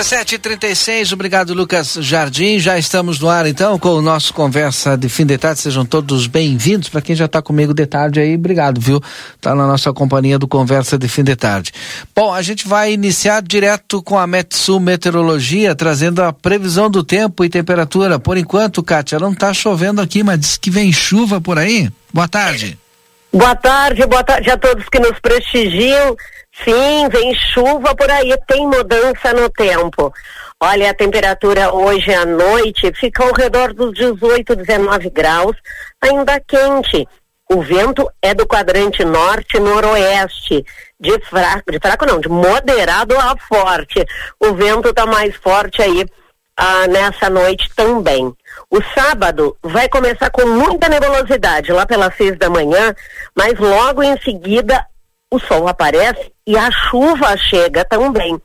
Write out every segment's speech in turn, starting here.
17h36, obrigado Lucas Jardim. Já estamos no ar então com o nosso Conversa de Fim de Tarde. Sejam todos bem-vindos. Para quem já está comigo de tarde aí, obrigado, viu? Tá na nossa companhia do Conversa de Fim de Tarde. Bom, a gente vai iniciar direto com a Metsul Meteorologia, trazendo a previsão do tempo e temperatura. Por enquanto, Kátia, não está chovendo aqui, mas diz que vem chuva por aí. Boa tarde. Boa tarde, boa tarde a todos que nos prestigiam. Sim, vem chuva por aí, tem mudança no tempo. Olha, a temperatura hoje à noite fica ao redor dos 18, 19 graus, ainda quente. O vento é do quadrante norte-noroeste, de fraco, de fraco não, de moderado a forte. O vento está mais forte aí ah, nessa noite também. O sábado vai começar com muita nebulosidade lá pelas seis da manhã, mas logo em seguida o sol aparece e a chuva chega também.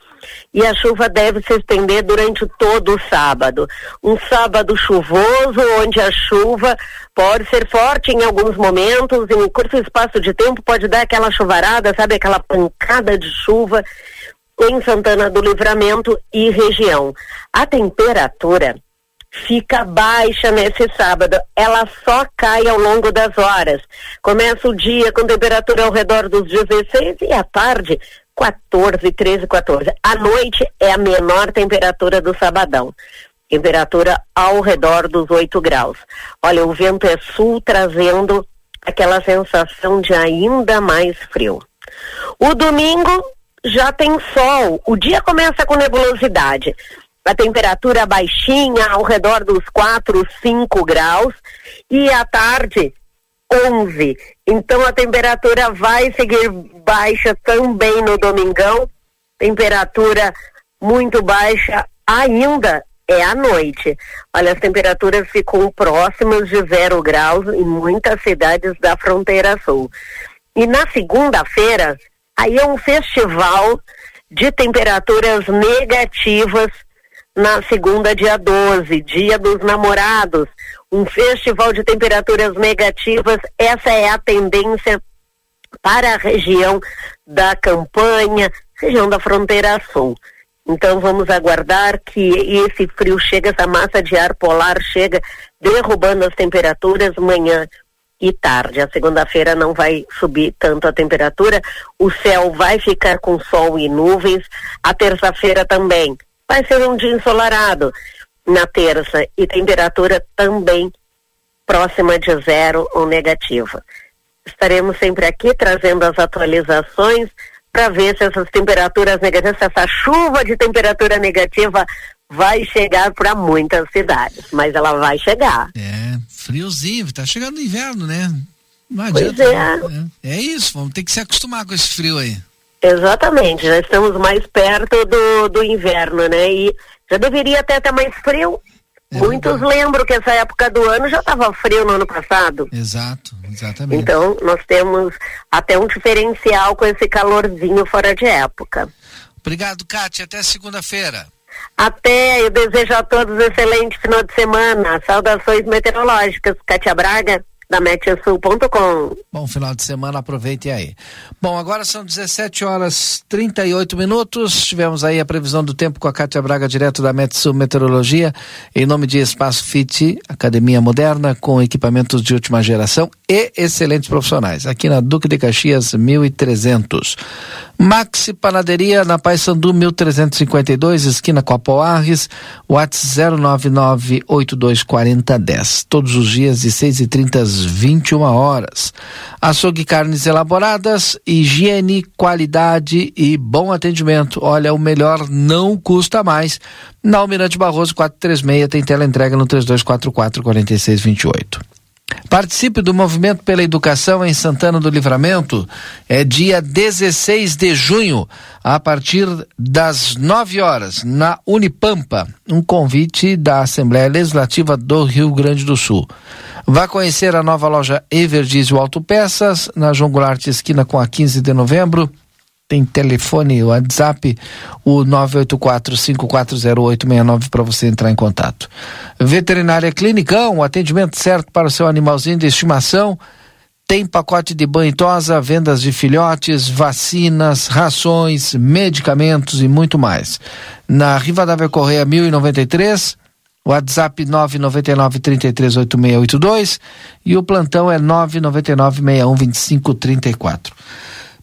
E a chuva deve se estender durante todo o sábado. Um sábado chuvoso, onde a chuva pode ser forte em alguns momentos, em um curto espaço de tempo pode dar aquela chuvarada, sabe, aquela pancada de chuva em Santana do Livramento e região. A temperatura fica baixa nesse sábado. Ela só cai ao longo das horas. Começa o dia com temperatura ao redor dos 16 e à tarde 14, 13, 14. À noite é a menor temperatura do sabadão. Temperatura ao redor dos 8 graus. Olha, o vento é sul trazendo aquela sensação de ainda mais frio. O domingo já tem sol. O dia começa com nebulosidade a temperatura baixinha, ao redor dos 4, 5 graus, e à tarde, 11. Então a temperatura vai seguir baixa também no domingão, temperatura muito baixa ainda é à noite. Olha, as temperaturas ficam próximas de zero graus em muitas cidades da fronteira sul. E na segunda-feira, aí é um festival de temperaturas negativas na segunda, dia 12, dia dos namorados, um festival de temperaturas negativas. Essa é a tendência para a região da campanha, região da fronteira sul. Então vamos aguardar que esse frio chega, essa massa de ar polar chega, derrubando as temperaturas manhã e tarde. A segunda-feira não vai subir tanto a temperatura, o céu vai ficar com sol e nuvens. A terça-feira também vai ser um dia ensolarado na terça e temperatura também próxima de zero ou negativa. Estaremos sempre aqui trazendo as atualizações para ver se essas temperaturas negativas, se essa chuva de temperatura negativa vai chegar para muitas cidades, mas ela vai chegar. É, friozinho, tá chegando o inverno, né? Não adianta, pois é. é. É isso, vamos ter que se acostumar com esse frio aí. Exatamente, já estamos mais perto do, do inverno, né? E já deveria até estar mais frio. É Muitos lembram que essa época do ano já estava frio no ano passado. Exato, exatamente. Então, nós temos até um diferencial com esse calorzinho fora de época. Obrigado, Kátia. Até segunda-feira. Até, eu desejo a todos um excelente final de semana. Saudações meteorológicas. Kátia Braga, da Meteosul.com. Bom final de semana, aproveite aí. Bom, agora são 17 horas 38 minutos. Tivemos aí a previsão do tempo com a Cátia Braga, direto da Metsul Meteorologia, em nome de Espaço Fit, academia moderna com equipamentos de última geração e excelentes profissionais. Aqui na Duque de Caxias 1300. Maxi Panaderia na Paysandu 1352, esquina com Apoarres, WhatsApp 099824010. Todos os dias de 6h30 às 21 horas. Açougue carnes elaboradas, higiene, qualidade e bom atendimento. Olha, o melhor não custa mais. Na Almirante Barroso 436 tem tela entrega no 3244 4628. Participe do movimento pela educação em Santana do Livramento. É dia 16 de junho, a partir das 9 horas, na Unipampa. Um convite da Assembleia Legislativa do Rio Grande do Sul. Vá conhecer a nova loja Everdiesel Autopeças, na João Goulart, esquina com a 15 de novembro tem telefone, WhatsApp, o 984-540869 para você entrar em contato. Veterinária Clinicão, atendimento certo para o seu animalzinho de estimação. Tem pacote de banho e tosa, vendas de filhotes, vacinas, rações, medicamentos e muito mais. Na Rivadavia Correia 1093, WhatsApp 999 338682 e o plantão é 999 61 2534.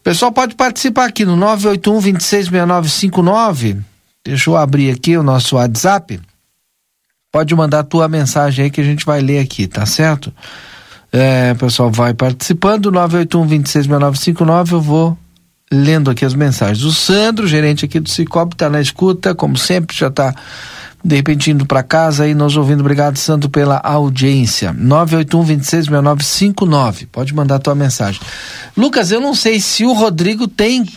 Pessoal pode participar aqui no 981 266959. Deixa eu abrir aqui o nosso WhatsApp. Pode mandar a tua mensagem aí que a gente vai ler aqui, tá certo? É, pessoal vai participando, 981 266959, eu vou lendo aqui as mensagens. O Sandro, gerente aqui do Cicobi, está na escuta, como sempre, já está de repente indo para casa e nos ouvindo. Obrigado, Santo, pela audiência. 981-266959. Pode mandar a tua mensagem. Lucas, eu não sei se o Rodrigo tem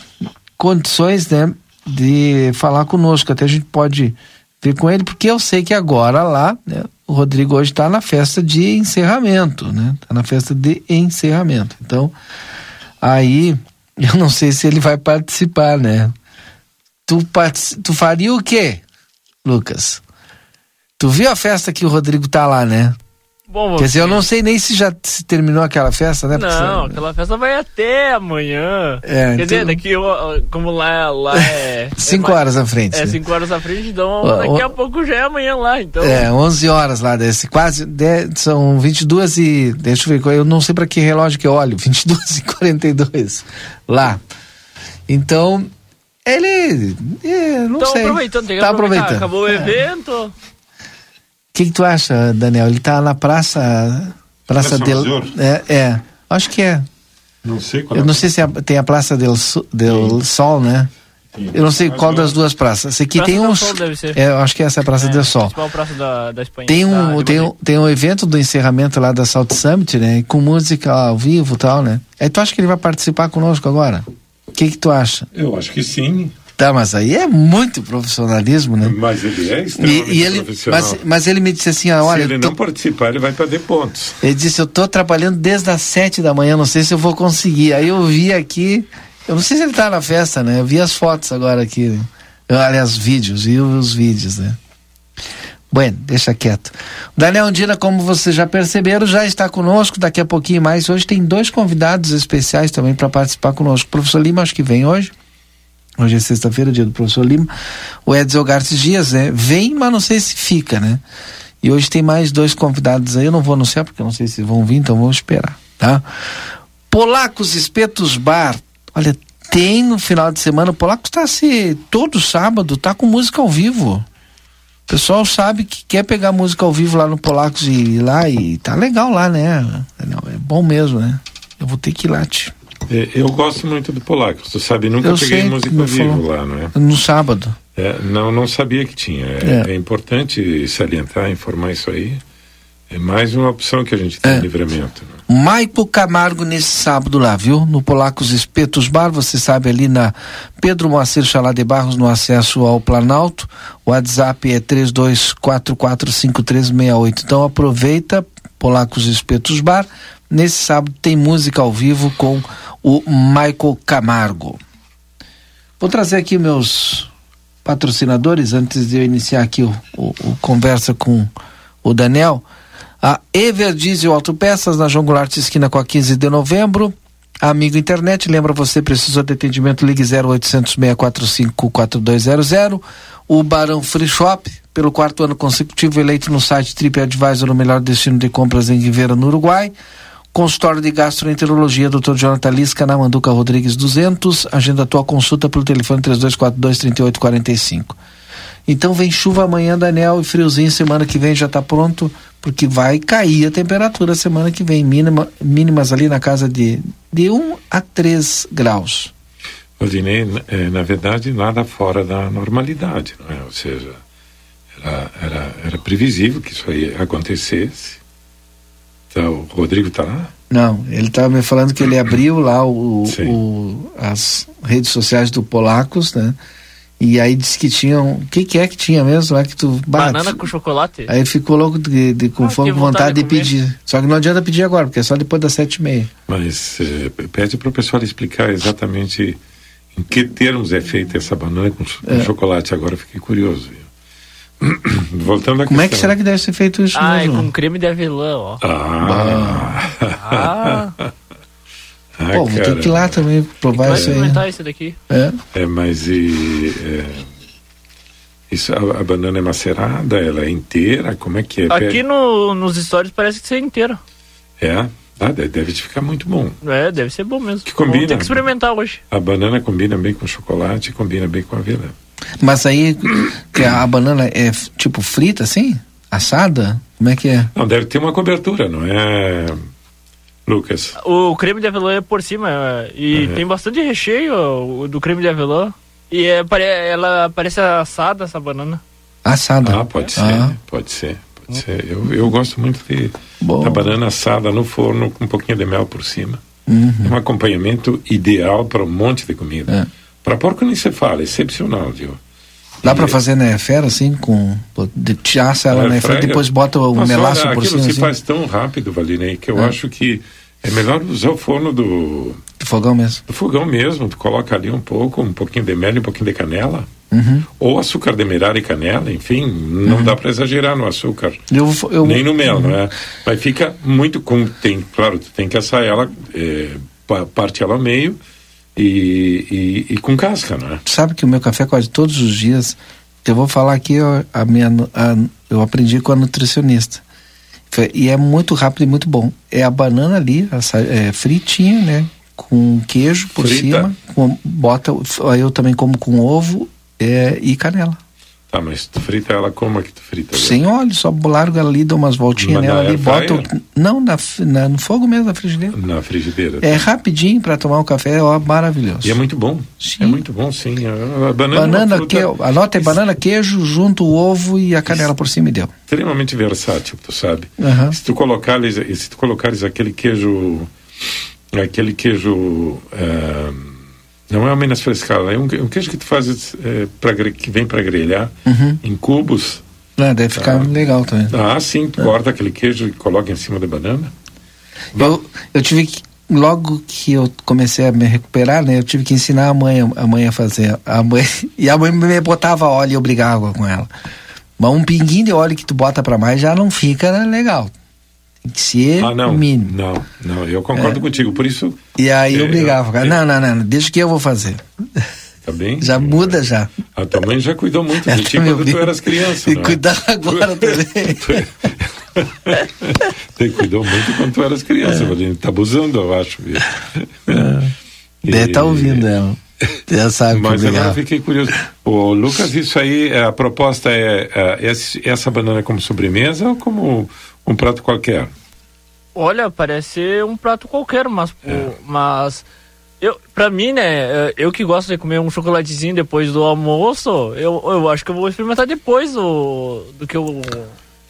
condições, né, de falar conosco. Até a gente pode ver com ele, porque eu sei que agora lá, né, o Rodrigo hoje está na festa de encerramento, né? Está na festa de encerramento. Então, aí, eu não sei se ele vai participar, né? Tu, tu faria o quê? Lucas. Tu viu a festa que o Rodrigo tá lá, né? Bom, Quer dizer, eu não sei nem se já se terminou aquela festa, né? Não, aquela festa vai até amanhã. É, Quer então... dizer, daqui, como lá, lá é... cinco é horas à frente. É, né? cinco horas à frente, então daqui o... a pouco já é amanhã lá, então... É, onze horas lá, desse, quase, de, são 22 e... Deixa eu ver, eu não sei para que relógio que eu olho, 22 e 42 lá. Então, ele. É, não Tô sei. aproveitando, tem tá aproveitando. Acabou o é. evento. O que, que tu acha, Daniel? Ele tá na praça. Praça del. É, é, acho que é. Não sei qual Eu é não sei se é, tem a Praça del, del Sol, né? Eu não sei qual das duas praças. Esse aqui praça tem uns. Sol deve ser. É, eu acho que essa é a Praça é, del Sol. Praça da, da Espanha. Tem um, tem, um, tem um evento do encerramento lá da Salt Summit, né? Com música ao vivo e tal, né? Aí tu acha que ele vai participar conosco agora? O que, que tu acha? Eu acho que sim. Tá, mas aí é muito profissionalismo, né? Mas ele é extremamente e, e ele, profissional. Mas, mas, ele me disse assim, ah, olha... Se ele tô... não participar, ele vai perder pontos. Ele disse, eu tô trabalhando desde as sete da manhã, não sei se eu vou conseguir. Aí eu vi aqui, eu não sei se ele tá na festa, né? Eu vi as fotos agora aqui, né? eu, aliás, vídeos, vi os vídeos, né? Bueno, deixa quieto. Daniel Andina, como vocês já perceberam, já está conosco daqui a pouquinho mais. Hoje tem dois convidados especiais também para participar conosco. O professor Lima, acho que vem hoje. Hoje é sexta-feira, dia do professor Lima. O Edson Gartes Dias, né? Vem, mas não sei se fica, né? E hoje tem mais dois convidados aí. Eu não vou anunciar porque eu não sei se vão vir, então vamos esperar, tá? Polacos Espetos Bar. Olha, tem no final de semana. O Polacos está se todo sábado, tá com música ao vivo. O pessoal sabe que quer pegar música ao vivo lá no Polacos e ir lá e tá legal lá, né? É bom mesmo, né? Eu vou ter que ir lá, tio. É, eu gosto muito do Polacos, tu sabe, nunca eu peguei música ao vivo falou. lá, não é? No sábado. É, não, não sabia que tinha. É, é. é, importante salientar, informar isso aí. É mais uma opção que a gente tem é. livramento. Né? Maipo Camargo nesse sábado lá, viu? No Polacos Espetos Bar, você sabe, ali na Pedro Moacir Chalá de Barros, no acesso ao Planalto. O WhatsApp é 32445368. Então aproveita, Polacos Espetos Bar. Nesse sábado tem música ao vivo com o Michael Camargo. Vou trazer aqui meus patrocinadores antes de eu iniciar aqui o, o, o conversa com o Daniel. A Everdiesel Autopeças, na João Goulart, esquina com a 15 de novembro. Amigo Internet, lembra você, precisou de atendimento, ligue 0800 645 4200. O Barão Free Shop, pelo quarto ano consecutivo, eleito no site TripAdvisor o melhor destino de compras em Rivera, no Uruguai. Consultório de Gastroenterologia, Dr. Jonathan Lisca, na Manduca Rodrigues 200. Agenda tua consulta pelo telefone 3242 3845. Então vem chuva amanhã, Daniel, e friozinho semana que vem já está pronto, porque vai cair a temperatura semana que vem, mínima, mínimas ali na casa de, de 1 a 3 graus. Odinei, é, na verdade, nada fora da normalidade, não é? Ou seja, era, era, era previsível que isso aí acontecesse. Então, o Rodrigo está lá? Não, ele estava me falando que ele abriu lá o, o, as redes sociais do Polacos, né? E aí disse que tinham. O que, que é que tinha mesmo? É que tu bate. Banana com chocolate? Aí ficou louco de, de com ah, fome, vontade, de, de pedir. Só que não adianta pedir agora, porque é só depois das sete e meia. Mas eh, pede para o pessoal explicar exatamente em que termos é feita essa banana com, com é. chocolate. Agora eu fiquei curioso. Voltando a Como questão. é que será que deve ser feito isso? Ah, é com creme de avelã, ó. Ah! ah. Ah, Pô, vou ter que ir lá também provar isso aí. isso daqui. É, é mas e. É, isso, a, a, banana é macerada, ela é inteira? Como é que é? Aqui no, nos stories parece que é inteira. É? Ah, deve ficar muito bom. É, deve ser bom mesmo. Que combina. Vamos ter que experimentar hoje. A banana combina bem com chocolate, combina bem com a avelã. Mas aí, que a banana é tipo frita assim? Assada? Como é que é? Não, deve ter uma cobertura, não é Lucas? O creme de avelã é por cima e uhum. tem bastante recheio do creme de avelã. E é, ela parece assada, essa banana. Assada? Ah, pode ser, ah. pode ser. Pode ser. Eu, eu gosto muito de da banana assada no forno com um pouquinho de mel por cima. Uhum. É um acompanhamento ideal para um monte de comida. É. Para porco nem se fala, excepcional, viu? Dá para fazer na né, fera assim, com de assa ela na fera, depois bota o Mas melaço olha, por cima. Aquilo se assim. faz tão rápido, Valinei, que eu é. acho que é melhor usar o forno do... Do fogão mesmo. Do fogão mesmo. Tu coloca ali um pouco, um pouquinho de mel e um pouquinho de canela. Uhum. Ou açúcar demerara e canela, enfim, não uhum. dá para exagerar no açúcar. Eu, eu, nem no mel, uhum. não é? Mas fica muito com. Tem, claro, tu tem que assar ela, é, parte ela ao meio e, e, e, com casca, não é? Sabe que o meu café quase todos os dias. Eu vou falar aqui, a minha, a, eu aprendi com a nutricionista. E é muito rápido e muito bom. É a banana ali, essa, é, fritinha, né? Com queijo por Frita. cima. Com, bota, eu também como com ovo é, e canela. Tá, mas tu frita ela como é que tu frita? Sem óleo, só larga ali, dá umas voltinhas nela ali, bota. Não, na, na, no fogo mesmo, na frigideira. Na frigideira. É tá. rapidinho para tomar um café, ó, maravilhoso. E é muito bom. Sim. É muito bom, sim. A, a banana, é banana fruta... que, anota é banana, queijo, junto o ovo e a canela por cima e deu. Extremamente versátil, tu sabe. Uhum. Se tu colocares, se tu colocares aquele queijo, aquele queijo. Uh, não é uma Minas frescada, é um, um queijo que tu fazes é, pra, que vem para grelhar uhum. em cubos. Ah, deve ficar ah, legal também. Ah, sim, é. corta aquele queijo e coloca em cima da banana. Eu, eu tive que, logo que eu comecei a me recuperar, né, eu tive que ensinar a mãe, a mãe a fazer. A mãe, e a mãe me botava óleo e eu brigava com ela. Mas um pinguinho de óleo que tu bota para mais já não fica legal. Tem que ser ah, não, mínimo. Não, não, eu concordo é. contigo. Por isso. E aí eu é, brigava, não, não, não, deixa que eu vou fazer. Tá bem? Já muda já. A tua mãe já cuidou muito de ti quando tu eras criança. E é? cuidar agora também. tu cuidou muito quando tu eras criança, é. tá abusando, eu acho. É. Deve estar tá ouvindo ela. Já sabe Mas eu fiquei curioso. O Lucas, isso aí, a proposta é, é essa banana como sobremesa ou como um prato qualquer? Olha, parece um prato qualquer, mas, é. mas eu, pra mim, né, é, eu que gosto de comer um chocolatezinho depois do almoço, eu, eu acho que eu vou experimentar depois do, do que eu.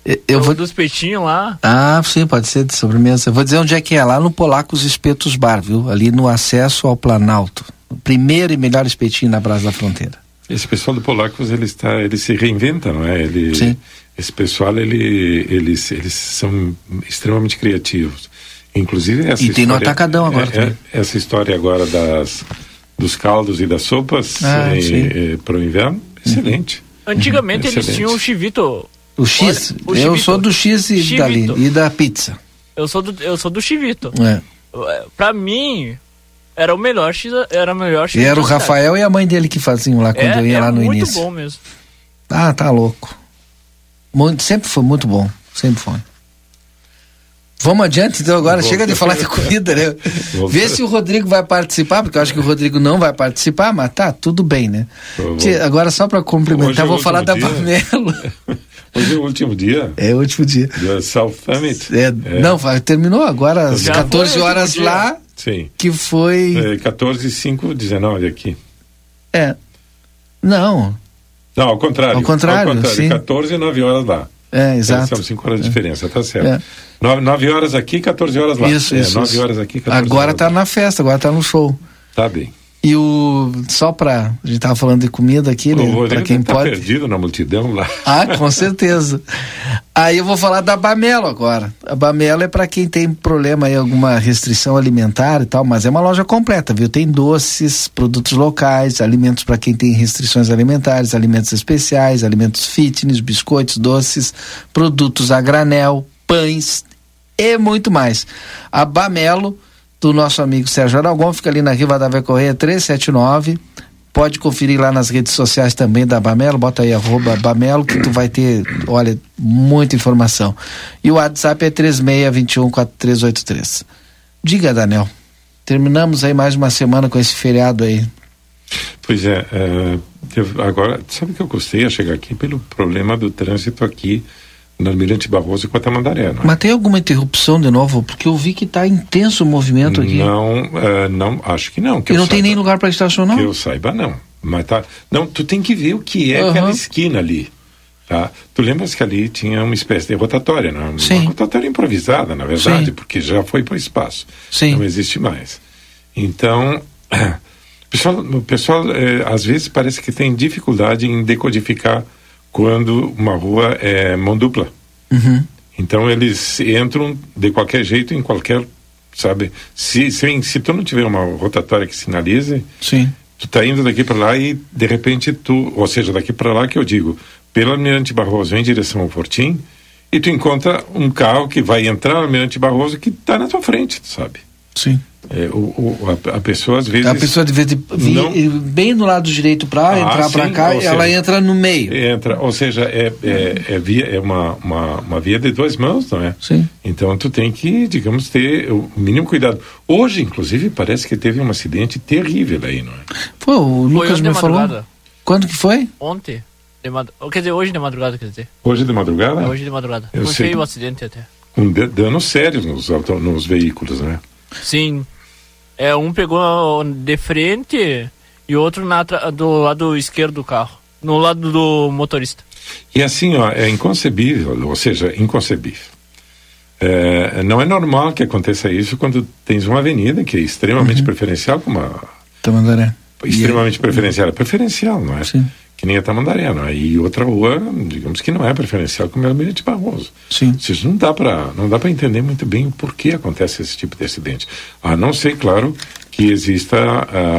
Eu, eu vou dos peitinhos lá. Ah, sim, pode ser de sobremesa. Eu vou dizer onde é que é, lá no Polacos Espetos Bar, viu? Ali no acesso ao Planalto. O primeiro e melhor espetinho na Brasa da Fronteira. Esse pessoal do Polacos, ele está, ele se reinventa, não é? Ele, sim esse pessoal ele, eles, eles são extremamente criativos. Inclusive essa e tem história, no atacadão agora. É, é, essa história agora das dos caldos e das sopas ah, eh, para o inverno, excelente. Antigamente uhum. eles tinham o chivito O X? Olha, o eu sou do X e Chivito. dali, e da pizza. Eu sou do, eu sou do Chivito. É. Pra mim, era o melhor X, era o melhor X. E era o Rafael e a mãe dele que faziam lá quando é, eu ia é lá no muito início. muito bom mesmo. Ah, tá louco. Muito, sempre foi muito bom, sempre foi. Vamos adiante, então agora Vou. chega de falar de comida, né? Vê se o Rodrigo vai participar, porque eu acho que o Rodrigo não vai participar, mas tá, tudo bem, né? Agora só para complementar, é vou falar da Pamelo. Hoje é o último dia. É o último dia. Do South Summit. É, é. Não, terminou agora às 14 horas lá. Sim. Que foi. É, 14 5, 19 aqui. É. Não. Não, ao contrário. Ao contrário, ao contrário sim. 14 e 9 horas lá. É, exato. São 5 horas de é. diferença, tá certo. É. 9, 9 horas aqui, 14 horas lá. Isso, é, isso. 9 horas aqui, 14 agora horas tá lá. na festa, agora tá no show. Tá bem. E o. Só pra. A gente tava falando de comida aqui, né? Pra quem tá pode. perdido na multidão lá. Ah, com certeza. aí eu vou falar da Bamelo agora. A Bamelo é para quem tem problema aí, alguma restrição alimentar e tal, mas é uma loja completa, viu? Tem doces, produtos locais, alimentos para quem tem restrições alimentares, alimentos especiais, alimentos fitness, biscoitos, doces, produtos a granel, pães e muito mais. A Bamelo do nosso amigo Sérgio Aragão, fica ali na Riva da Correia 379. Pode conferir lá nas redes sociais também da Bamelo, bota aí arroba Bamelo que tu vai ter, olha, muita informação. E o WhatsApp é 36214383. Diga, Daniel, terminamos aí mais uma semana com esse feriado aí. Pois é, é agora, sabe que eu gostei a chegar aqui pelo problema do trânsito aqui no Almirante Barroso e com a. Não é? Mas tem alguma interrupção de novo? Porque eu vi que está intenso o movimento aqui. Não, uh, não, acho que não. Que e não saiba, tem nem lugar para estacionar? Que eu saiba, não. Mas tá. Não, tu tem que ver o que é uhum. aquela esquina ali. Tá? Tu lembras que ali tinha uma espécie de rotatória, não? Uma Sim. rotatória improvisada, na verdade, Sim. porque já foi para o espaço. Sim. Não existe mais. Então, o pessoal, o pessoal eh, às vezes parece que tem dificuldade em decodificar quando uma rua é mão dupla. Uhum. Então eles entram de qualquer jeito em qualquer, sabe? Se, se, se tu não tiver uma rotatória que sinalize, Sim. tu tá indo daqui para lá e de repente tu, ou seja, daqui para lá que eu digo, pelo Almirante Barroso em direção ao Fortim, e tu encontra um carro que vai entrar no Almirante Barroso que está na tua frente, sabe? Sim. É, o, o a, a, pessoa às vezes. A pessoa de vez de vir não... bem do lado direito para ah, entrar para cá, e ela entra no meio. Entra, ou seja, é, é, é, via, é uma, uma, uma via de duas mãos, não é? Sim. Então tu tem que, digamos, ter o mínimo cuidado. Hoje, inclusive, parece que teve um acidente terrível aí, não é? Foi, o Lucas me falou. Quando que foi? Ontem. De mad... Quer dizer, hoje de madrugada, quer dizer. Hoje de madrugada? É, hoje de madrugada. Eu foi sei. feio o acidente até. Com danos sérios nos, nos veículos, né? Sim. É, um pegou de frente e outro na, do lado esquerdo do carro, no lado do motorista. E assim, ó, é inconcebível, ou seja, inconcebível. É, não é normal que aconteça isso quando tens uma avenida que é extremamente uhum. preferencial, como a. Tamandaré. Extremamente preferencial. É preferencial, não é? Sim que nem a Tamandaré? E outra rua, digamos que não é preferencial como é o Almirante Barroso. Sim. Isso não dá para não dá para entender muito bem o porquê acontece esse tipo de acidente. A não ser, claro, que exista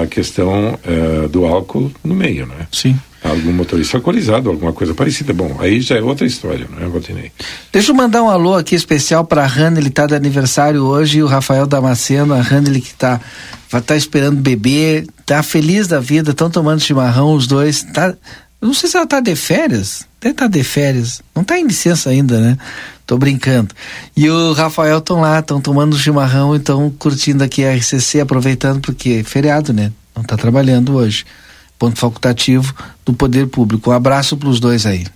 a questão uh, do álcool no meio, não é? Sim. Algum motorista alcoolizado, alguma coisa parecida. Bom, aí já é outra história, não é? Deixa eu mandar um alô aqui especial para a Hanna, ele está de aniversário hoje, e o Rafael Damasceno, a Hanna, ele que está vai estar tá esperando beber, tá feliz da vida, estão tomando chimarrão os dois, tá não sei se ela tá de férias, deve tá de férias, não tá em licença ainda, né? Tô brincando. E o Rafael estão lá, estão tomando chimarrão e estão curtindo aqui a RCC, aproveitando porque é feriado, né? Não tá trabalhando hoje. Ponto facultativo do poder público. Um abraço para os dois aí.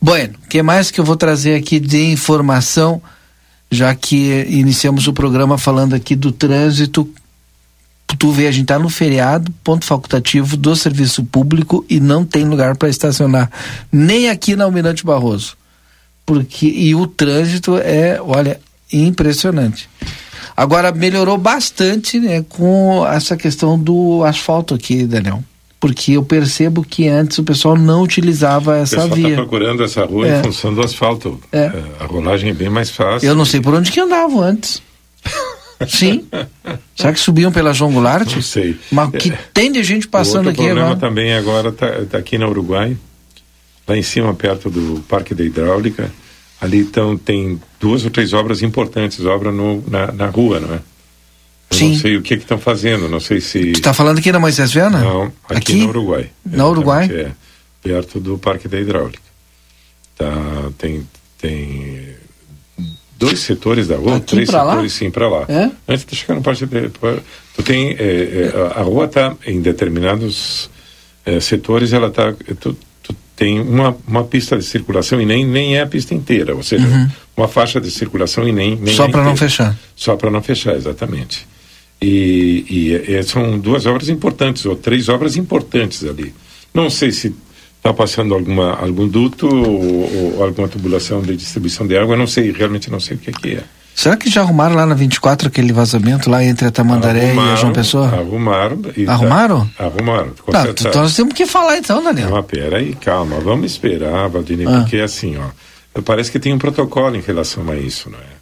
Bueno, o que mais que eu vou trazer aqui de informação? já que iniciamos o programa falando aqui do trânsito. Tu vê, a gente tá no feriado, ponto facultativo do serviço público e não tem lugar para estacionar, nem aqui na Almirante Barroso. Porque, e o trânsito é, olha, impressionante. Agora melhorou bastante né, com essa questão do asfalto aqui, Daniel porque eu percebo que antes o pessoal não utilizava essa via. O pessoal está procurando essa rua é. em função do asfalto. É. é. A rolagem é bem mais fácil. Eu não sei por onde que andavam antes. Sim. Será que subiam pela João Goulart? Não sei. Mas que é. tem de gente passando aqui agora. O problema também agora está tá aqui na Uruguai. lá em cima, perto do Parque da Hidráulica. Ali então tem duas ou três obras importantes, obra no, na, na rua, não é? Eu Sim. não sei o que estão fazendo, não sei se. Você está falando aqui na Moisés Viana? Não, aqui, aqui? no Uruguai. No Uruguai? É, perto do Parque da Hidráulica. Tá, tem, tem dois setores da rua, aqui três setores lá? sim para lá. É? Antes de chegar no Parque da tu tem é, é, a rua está em determinados é, setores, ela está tem uma, uma pista de circulação e nem, nem é a pista inteira, ou seja, uhum. uma faixa de circulação e nem. nem Só é para não fechar. Só para não fechar, exatamente. E, e, e, são duas obras importantes, ou três obras importantes ali. Não sei se está passando alguma, algum duto ou, ou, alguma tubulação de distribuição de água, não sei, realmente não sei o que, que é. Será que já arrumaram lá na 24 aquele vazamento lá entre a Tamandaré arrumaram, e a João Pessoa? Arrumaram. arrumaram? Tá, arrumaram, tá. Então nós temos que falar então, Daniel. Não, pera aí, calma, vamos esperar, Valdinei, ah. porque assim, ó, parece que tem um protocolo em relação a isso, não é?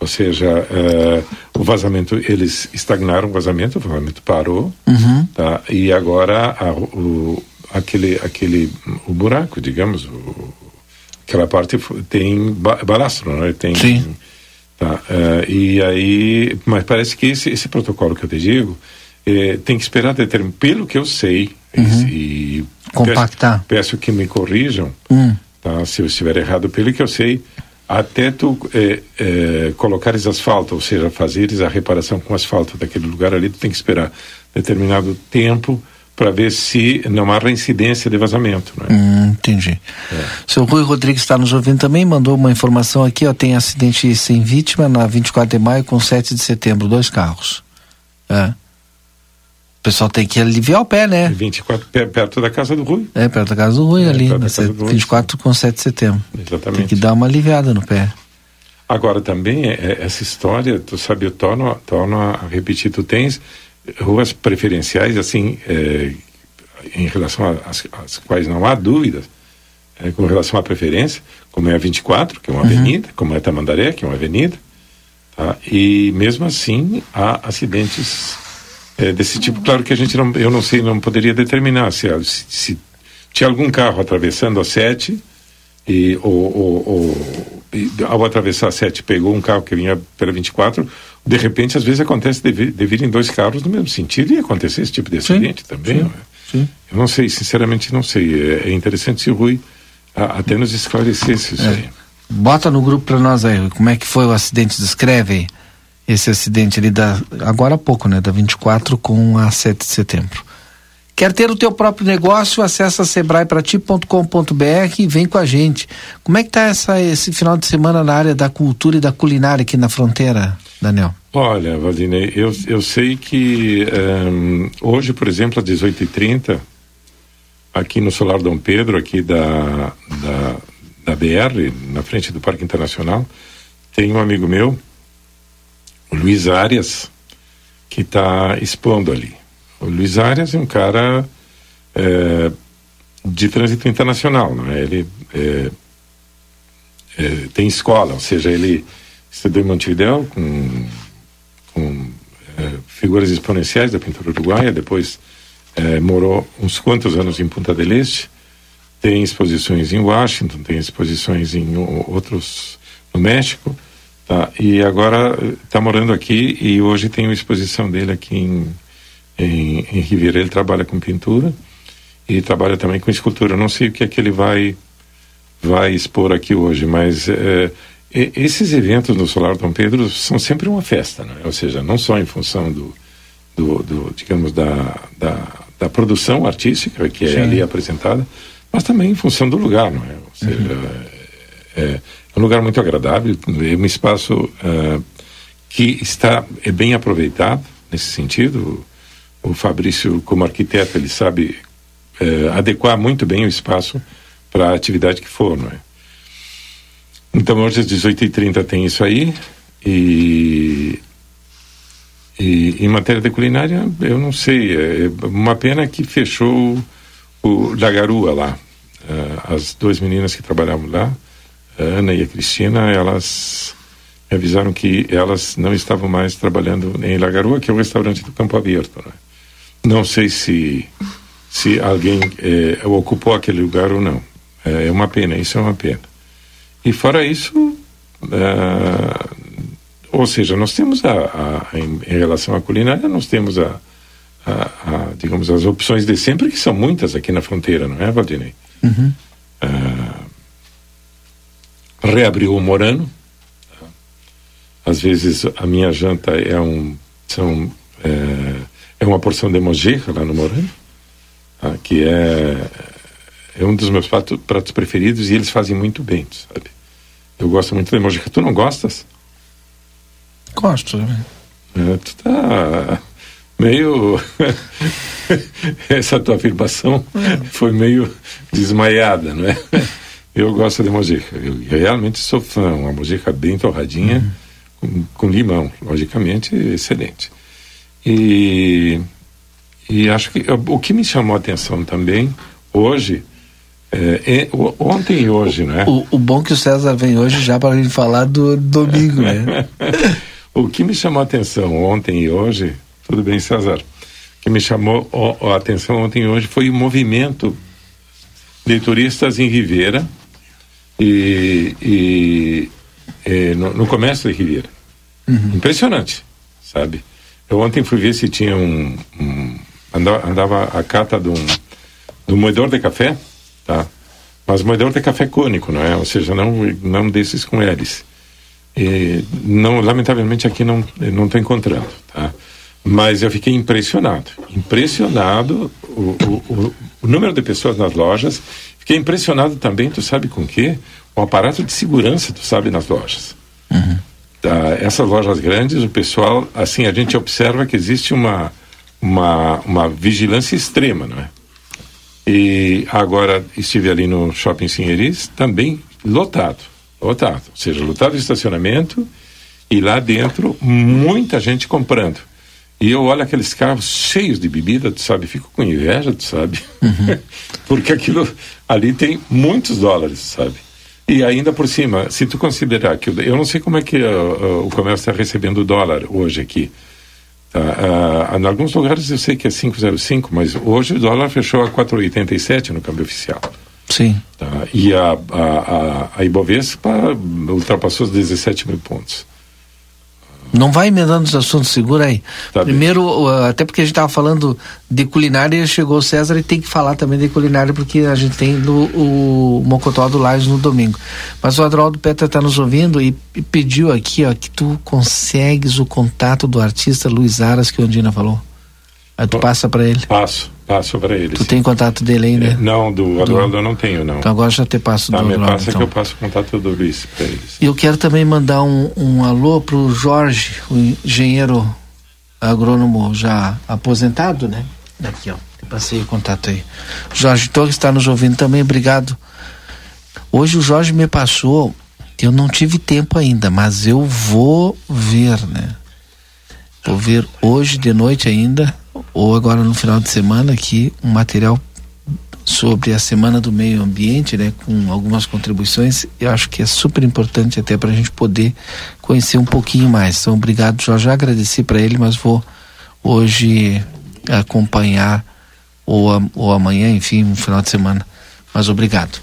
Ou seja, uh, o vazamento, eles estagnaram o vazamento, o vazamento parou, uhum. tá? E agora a, o, aquele, aquele, o buraco, digamos, o, aquela parte tem balastro, não é? Tem, Sim Tá? Uh, e aí, mas parece que esse, esse protocolo que eu te digo eh, tem que esperar determin... pelo que eu sei uhum. e compactar. Peço, peço, que me corrijam, uhum. tá? Se eu estiver errado, pelo que eu sei, até tu eh, eh, colocares asfalto, ou seja, fazeres a reparação com asfalto daquele lugar ali, tu tem que esperar determinado tempo para ver se não há reincidência de vazamento. Né? Hum, entendi. É. Seu Rui Rodrigues está nos ouvindo também, mandou uma informação aqui, ó, tem acidente sem vítima na 24 de maio com 7 de setembro, dois carros. É. O pessoal tem que aliviar o pé, né? 24, perto da casa do Rui. É, perto da casa do Rui, é, ali, na 24 com 7 de setembro. Exatamente. Tem que dar uma aliviada no pé. Agora também, é, é essa história, tu sabe, eu torno, torno a repetir, tu tens ruas preferenciais, assim, é, em relação às, às quais não há dúvidas, é, com relação à preferência, como é a 24, que é uma uhum. avenida, como é a Tamandaré, que é uma avenida, tá? e mesmo assim há acidentes é, desse tipo. Claro que a gente não, eu não sei, não poderia determinar se, se, se tinha algum carro atravessando a 7 e, ou, ou, ou e, ao atravessar a 7 pegou um carro que vinha pela 24 de repente, às vezes acontece de, vir, de virem dois carros no mesmo sentido e acontecer esse tipo de acidente sim, também. Sim, sim. Eu não sei, sinceramente não sei. É, é interessante se o Rui a, até nos esclarecesse isso é. aí. Bota no grupo para nós aí, como é que foi o acidente, descreve esse acidente ali da, agora há pouco, né, da 24 com a 7 de setembro. Quer ter o teu próprio negócio? Acesse sebraeprati.com.br e vem com a gente. Como é que tá essa, esse final de semana na área da cultura e da culinária aqui na fronteira, Daniel? Olha, Valdinei, eu, eu sei que um, hoje, por exemplo, às 18h30, aqui no Solar Dom Pedro, aqui da, da, da BR, na frente do Parque Internacional, tem um amigo meu, o Luiz Arias, que está expondo ali. O Luiz Arias é um cara é, de trânsito internacional, não é? Ele é, é, tem escola, ou seja, ele estudou em Montevideo com, com é, figuras exponenciais da pintura uruguaia, depois é, morou uns quantos anos em Punta del Este, tem exposições em Washington, tem exposições em outros no México, tá? E agora está morando aqui e hoje tem uma exposição dele aqui em em, em. Ele trabalha com pintura e trabalha também com escultura. não sei o que é que ele vai vai expor aqui hoje, mas é, esses eventos no Solar Dom Pedro são sempre uma festa, né? ou seja, não só em função do, do, do digamos, da, da, da, produção artística que é Sim. ali apresentada, mas também em função do lugar, não é? Ou seja, uhum. é, é, um lugar muito agradável, é um espaço uh, que está é bem aproveitado nesse sentido o Fabrício, como arquiteto, ele sabe é, adequar muito bem o espaço para a atividade que for, não é? Então, hoje às 18h30 tem isso aí. E, e em matéria de culinária, eu não sei. É uma pena que fechou o da Garua lá. Uh, as duas meninas que trabalhavam lá, a Ana e a Cristina, elas me avisaram que elas não estavam mais trabalhando em Lagarua, que é o restaurante do Campo Aberto. Né? Não sei se, se alguém é, ocupou aquele lugar ou não. É, é uma pena, isso é uma pena. E fora isso, é, ou seja, nós temos a, a em, em, relação à culinária, nós temos a, a, a, digamos, as opções de sempre, que são muitas aqui na fronteira, não é, Valdinei? Uhum. É, reabriu o Morano. Às vezes a minha janta é um são é, é uma porção de mojeira lá no Morano, tá? que é é um dos meus pratos, pratos preferidos e eles fazem muito bem, sabe? Eu gosto muito de mojeira. Tu não gostas? Gosto. Né? É, tu tá meio essa tua afirmação é. foi meio desmaiada, não é? Eu gosto de mojica. Eu realmente sou fã. Uma mojica bem torradinha, uhum. com, com, limão, logicamente, excelente. E, e acho que o que me chamou a atenção também, hoje, é, é, ontem e hoje, né? O, o bom que o César vem hoje já para a gente falar do domingo, né? o que me chamou a atenção ontem e hoje, tudo bem, César? O que me chamou a atenção ontem e hoje foi o movimento de turistas em Ribeira, e, e, e no, no, comércio de Ribeira. Uhum. Impressionante, sabe? Eu ontem fui ver se tinha um, um andava, andava, a cata de um, de um moedor de café, tá? Mas moedor de café cônico, não é? Ou seja, não não desses com hélice. E não, lamentavelmente aqui não não estou encontrando, tá? Mas eu fiquei impressionado, impressionado o, o, o, o número de pessoas nas lojas Fiquei impressionado também, tu sabe com o quê? O aparato de segurança, tu sabe, nas lojas. Uhum. Tá, essas lojas grandes, o pessoal, assim, a gente observa que existe uma, uma, uma vigilância extrema, não é? E agora estive ali no Shopping Sinheris, também lotado, lotado, ou seja, lotado de estacionamento e lá dentro muita gente comprando. E eu olho aqueles carros cheios de bebida, tu sabe, fico com inveja, tu sabe? Uhum. Porque aquilo ali tem muitos dólares, sabe? E ainda por cima, se tu considerar que eu não sei como é que uh, uh, o comércio está recebendo dólar hoje aqui. Tá? Uh, em alguns lugares eu sei que é 5,05, mas hoje o dólar fechou a 4,87 no câmbio oficial. Sim. Tá? E a, a, a, a Ibovespa ultrapassou os 17 mil pontos. Não vai emendando os assuntos, segura aí. Tá Primeiro, bem. até porque a gente estava falando de culinária, chegou o César e tem que falar também de culinária, porque a gente tem do, o Mocotó do Lages no domingo. Mas o Adroaldo Petra está nos ouvindo e, e, pediu aqui ó, que tu consegues o contato do artista Luiz Aras, que o Andina falou. Aí tu passa para ele. Passo, passo para ele. Tu sim. tem contato dele aí, né? Não, do Adroaldo eu não tenho, não. Então agora já te passo tá, do Adroaldo. passa então. que eu passo o contato do Luiz para eles. E eu quero também mandar um, um alô pro Jorge, o engenheiro agrônomo já aposentado, né? Aqui, ó. Passei o contato aí. Jorge Torres está nos ouvindo também, obrigado. Hoje o Jorge me passou, eu não tive tempo ainda, mas eu vou ver, né? Vou ver hoje de noite ainda ou agora no final de semana aqui um material sobre a semana do meio ambiente, né, com algumas contribuições. Eu acho que é super importante até para a gente poder conhecer um pouquinho mais. Então, obrigado, Jorge. Já agradeci para ele, mas vou hoje acompanhar ou, ou amanhã, enfim, no final de semana. Mas obrigado.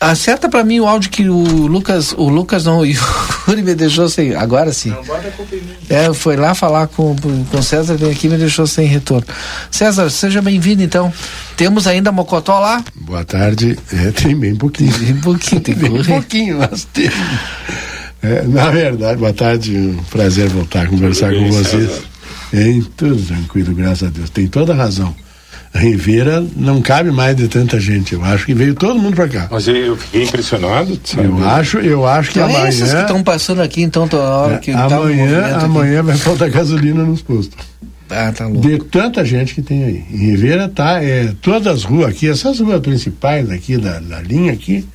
Acerta para mim o áudio que o Lucas, o Lucas não, o Yuri me deixou sem, agora sim. Não, bota a É, foi lá falar com o César, vem aqui e me deixou sem retorno. César, seja bem-vindo então. Temos ainda Mocotó lá? Boa tarde. É, tem bem pouquinho. Tem bem pouquinho, tem bem pouquinho, mas tem. É, na verdade, boa tarde, um prazer voltar a conversar bem, com vocês. Em tudo tranquilo, graças a Deus. Tem toda a razão. Rivera não cabe mais de tanta gente. Eu acho que veio todo mundo para cá. Mas eu fiquei impressionado. Sabe? Eu acho, eu acho que então amanhã. Esses que estão passando aqui, então, toda hora é, que tá amanhã, tá amanhã vai faltar gasolina nos postos. Ah, tá louco. De tanta gente que tem aí. Em Ribeira tá, é, todas as ruas aqui, essas ruas principais aqui da, da linha aqui,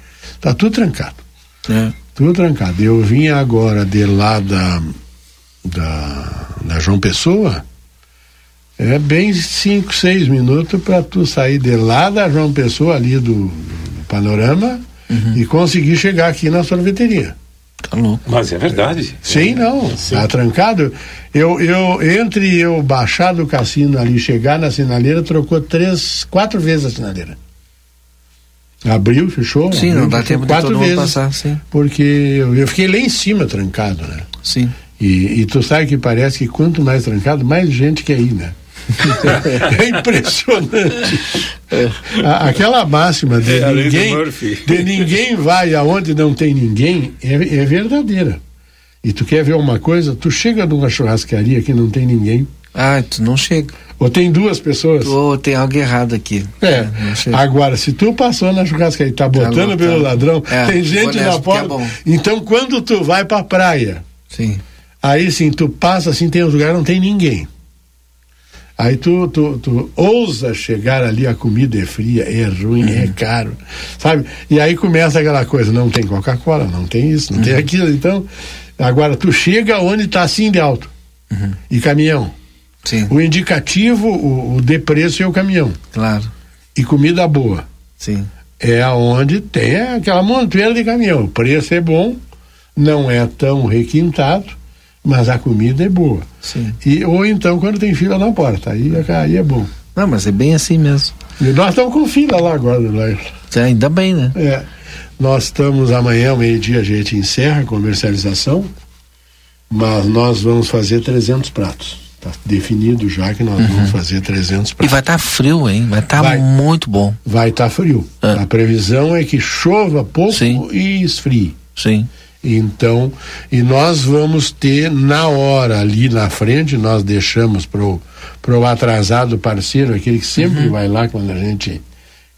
tá tudo trancado. É. Tudo trancado. Eu vim agora de lá da, da, da João Pessoa é bem cinco, seis minutos para tu sair de lá da João Pessoa, ali do, do panorama, uhum. e conseguir chegar aqui na sorveteria. Tá louco. Mas é verdade. Sim, é. não. Sim. Tá trancado. Eu, eu, entre eu baixar do cassino ali chegar na sinaleira, trocou três, quatro vezes a sinaleira. Abriu, fechou? Sim, abriu, não dá tempo quatro de todo vezes, passar, sim. Porque eu, eu, fiquei lá em cima trancado, né? Sim. E, e tu sabe que parece que quanto mais trancado, mais gente quer ir, né? é impressionante. É. A, aquela máxima de, é ninguém, de ninguém vai aonde não tem ninguém é, é verdadeira. E tu quer ver uma coisa? Tu chega numa churrascaria que não tem ninguém. Ah, tu não chega. Ou tem duas pessoas? Ou tem algo errado aqui. É. é Agora, se tu passou na churrascaria e tá, tá botando tá pelo ladrão, é, tem gente na é porta. É então, quando tu vai pra praia, sim. aí sim, tu passa assim, tem uns lugares não tem ninguém. Aí tu, tu, tu ousa chegar ali, a comida é fria, é ruim, é uhum. é caro, sabe? E aí começa aquela coisa, não tem Coca-Cola, não tem isso, não uhum. tem aquilo. Então, agora tu chega onde está assim de alto. Uhum. E caminhão. Sim. O indicativo, o, o de preço é o caminhão. Claro. E comida boa. Sim. É aonde tem aquela montoeira de caminhão. O preço é bom, não é tão requintado mas a comida é boa. Sim. E, ou então quando tem fila na porta, aí, aí é bom. Não, mas é bem assim mesmo. E nós estamos com fila lá agora, né? É, ainda bem, né? É. Nós estamos amanhã, meio-dia, a gente encerra a comercialização, mas nós vamos fazer 300 pratos. Está definido já que nós uhum. vamos fazer 300 pratos. E vai estar tá frio, hein? Vai estar tá muito bom. Vai estar tá frio. Ah. A previsão é que chova pouco Sim. e esfrie. Sim. Então, e nós vamos ter na hora ali na frente, nós deixamos pro pro atrasado parceiro, aquele que sempre uhum. vai lá quando a gente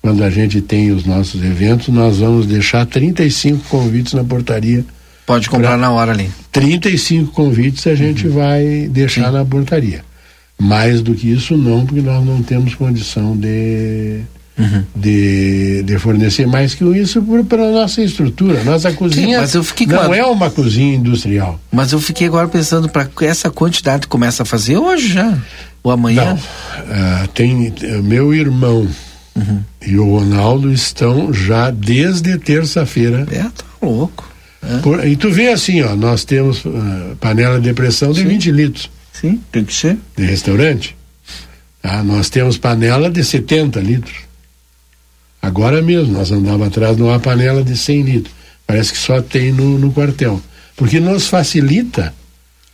quando a gente tem os nossos eventos, nós vamos deixar 35 convites na portaria. Pode comprar pra, na hora ali. 35 convites a gente uhum. vai deixar Sim. na portaria. Mais do que isso não, porque nós não temos condição de uhum. de, de fornecer mais que isso para nossa estrutura. Nossa cozinha Sim, não é uma cozinha industrial. Mas eu fiquei agora pensando para essa quantidade começa a fazer hoje já ou amanhã? Não, uh, tem uh, meu irmão uhum. e o Ronaldo estão já desde terça-feira. É, tá louco. É. Por, e tu vê assim, ó, nós temos uh, panela de pressão de Sim. 20 litros. Sim, tem que ser. De restaurante. Tá? Nós temos panela de 70 litros. Agora mesmo, nós andávamos atrás de uma panela de 100 litros. Parece que só tem no, no quartel. Porque nos facilita.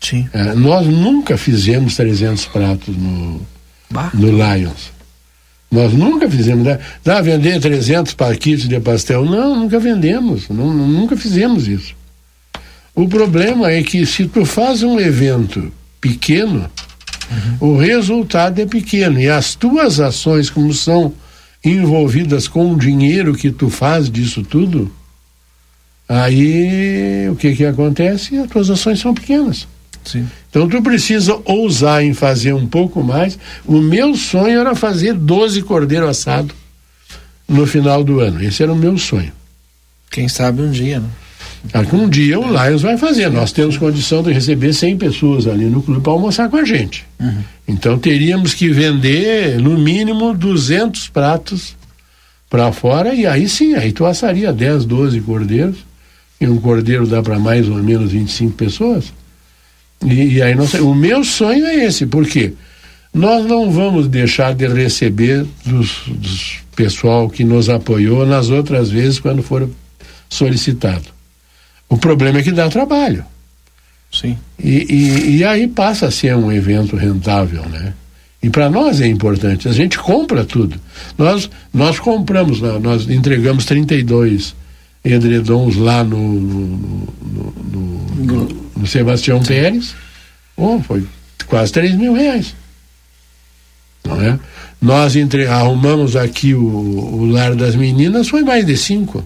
Sim. É, nós nunca fizemos 300 pratos no, no Lions. Nós nunca fizemos. Dá, dá vender 300 paquitos de pastel? Não, nunca vendemos. Não, nunca fizemos isso. O problema é que se tu faz um evento pequeno, uhum. o resultado é pequeno. E as tuas ações, como são envolvidas com o dinheiro que tu faz disso tudo, aí o que que acontece? As tuas ações são pequenas. Sim. Então tu precisa ousar em fazer um pouco mais. O meu sonho era fazer 12 cordeiro assado no final do ano. Esse era o meu sonho. Quem sabe um dia, né? Um dia o Lions vai fazer. Nós temos condição de receber 100 pessoas ali no clube para almoçar com a gente. Uhum. Então teríamos que vender no mínimo 200 pratos para fora e aí sim, aí tu assaria 10, 12 cordeiros. E um cordeiro dá para mais ou menos 25 pessoas. E, e aí o meu sonho é esse, porque nós não vamos deixar de receber dos, dos pessoal que nos apoiou nas outras vezes quando for solicitado. O problema é que dá trabalho. Sim. E, e, e aí passa a ser um evento rentável, né? E para nós é importante. A gente compra tudo. Nós, nós compramos, nós entregamos 32 edredons lá no, no, no, no, no Sebastião Sim. Pérez. Oh, foi quase 3 mil reais. Não é? Nós entre, arrumamos aqui o, o lar das meninas, foi mais de 5.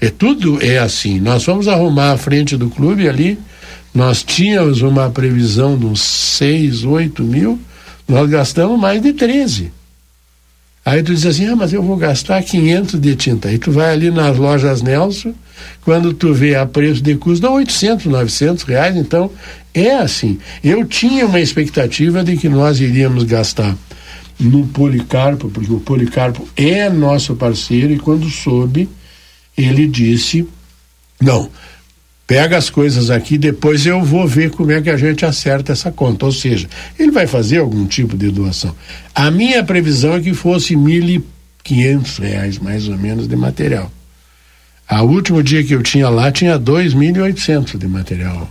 É. tudo é assim. Nós fomos arrumar a frente do clube ali, nós tínhamos uma previsão de uns 6, 8 mil, nós gastamos mais de 13. Aí tu diz assim, ah, mas eu vou gastar 500 de tinta. Aí tu vai ali nas lojas Nelson, quando tu vê a preço de custo, dá 800, 900 reais. Então, é assim. Eu tinha uma expectativa de que nós iríamos gastar no Policarpo, porque o Policarpo é nosso parceiro, e quando soube, ele disse: não, pega as coisas aqui, depois eu vou ver como é que a gente acerta essa conta. Ou seja, ele vai fazer algum tipo de doação. A minha previsão é que fosse mil e 500 reais mais ou menos de material. A último dia que eu tinha lá tinha 2.800 de material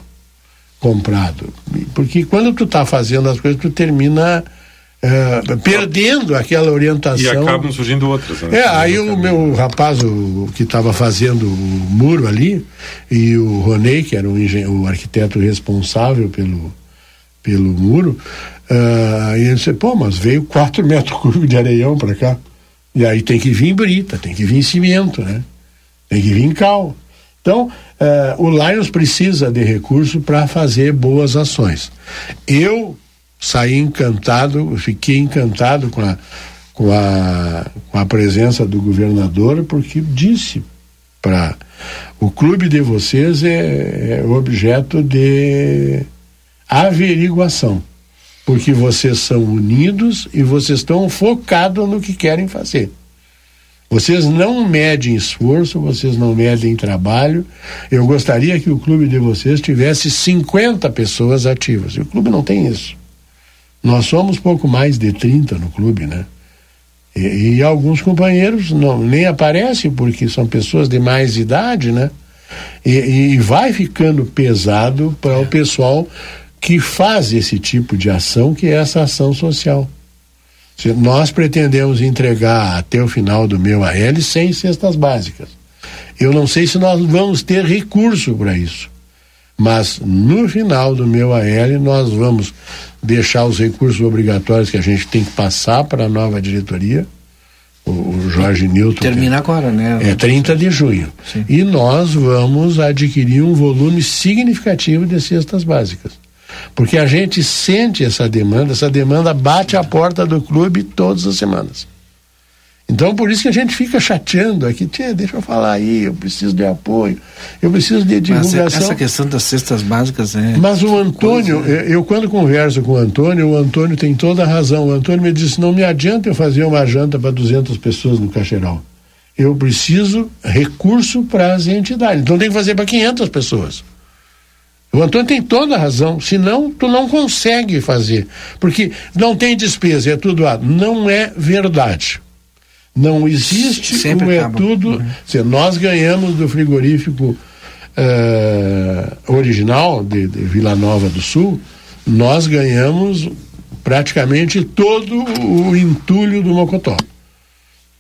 comprado. Porque quando tu está fazendo as coisas, tu termina uh, perdendo aquela orientação. E acabam surgindo outras. Né? É, aí o meu rapaz, o, que estava fazendo o muro ali, e o Ronei, que era o, o arquiteto responsável pelo, pelo muro, uh, e ele disse, pô, mas veio 4 metros cúbicos de areião para cá. E aí tem que vir brita, tem que vir cimento, né? Tem que vir cal. Então, uh, o Lions precisa de recurso para fazer boas ações. Eu saí encantado, fiquei encantado com a, com a, com a presença do governador, porque disse para o clube de vocês é, é objeto de averiguação, porque vocês são unidos e vocês estão focados no que querem fazer. Vocês não medem esforço, vocês não medem trabalho. Eu gostaria que o clube de vocês tivesse 50 pessoas ativas. E o clube não tem isso. Nós somos pouco mais de 30 no clube, né? E, e alguns companheiros não, nem aparecem porque são pessoas de mais idade, né? E, e vai ficando pesado para o pessoal que faz esse tipo de ação, que é essa ação social. Se nós pretendemos entregar até o final do meu AL 100 cestas básicas. Eu não sei se nós vamos ter recurso para isso. Mas no final do meu AL nós vamos deixar os recursos obrigatórios que a gente tem que passar para a nova diretoria. O, o Jorge Newton. Termina agora, né? É 30 de junho. Sim. E nós vamos adquirir um volume significativo de cestas básicas. Porque a gente sente essa demanda, essa demanda bate a porta do clube todas as semanas. Então, por isso que a gente fica chateando aqui, Tchê, deixa eu falar aí, eu preciso de apoio, eu preciso de divulgação. Mas essa questão das cestas básicas é. Mas o Antônio, coisa... eu, eu, quando converso com o Antônio, o Antônio tem toda a razão. O Antônio me disse: não me adianta eu fazer uma janta para 200 pessoas no Cacheirão. Eu preciso recurso para as entidades. Então tem que fazer para 500 pessoas. O Antônio tem toda a razão, senão tu não consegue fazer, porque não tem despesa, é tudo ah, não é verdade. Não existe Sempre um é tudo. Uhum. Se nós ganhamos do frigorífico uh, original de, de Vila Nova do Sul, nós ganhamos praticamente todo o entulho do Mocotó.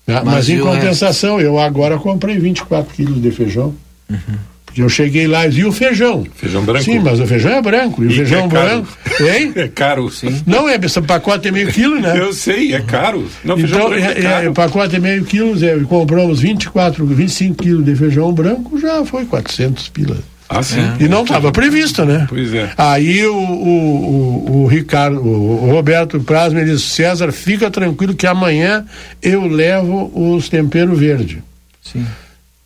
Mas, Mas em compensação, eu agora comprei 24 quilos de feijão. Uhum. Eu cheguei lá e vi o feijão. Feijão branco? Sim, mas o feijão é branco. E, e o feijão é branco. Hein? É caro, sim. Não, é, esse pacote é meio quilo, né? Eu sei, é caro. Não, então, é, é, caro. é, pacote é meio quilo, é, compramos 24, 25 quilos de feijão branco, já foi 400 pilas. Ah, sim. É. E não estava previsto, né? Pois é. Aí o, o, o, o Ricardo, o Roberto Prasma, ele disse, César, fica tranquilo que amanhã eu levo os temperos verde. Sim.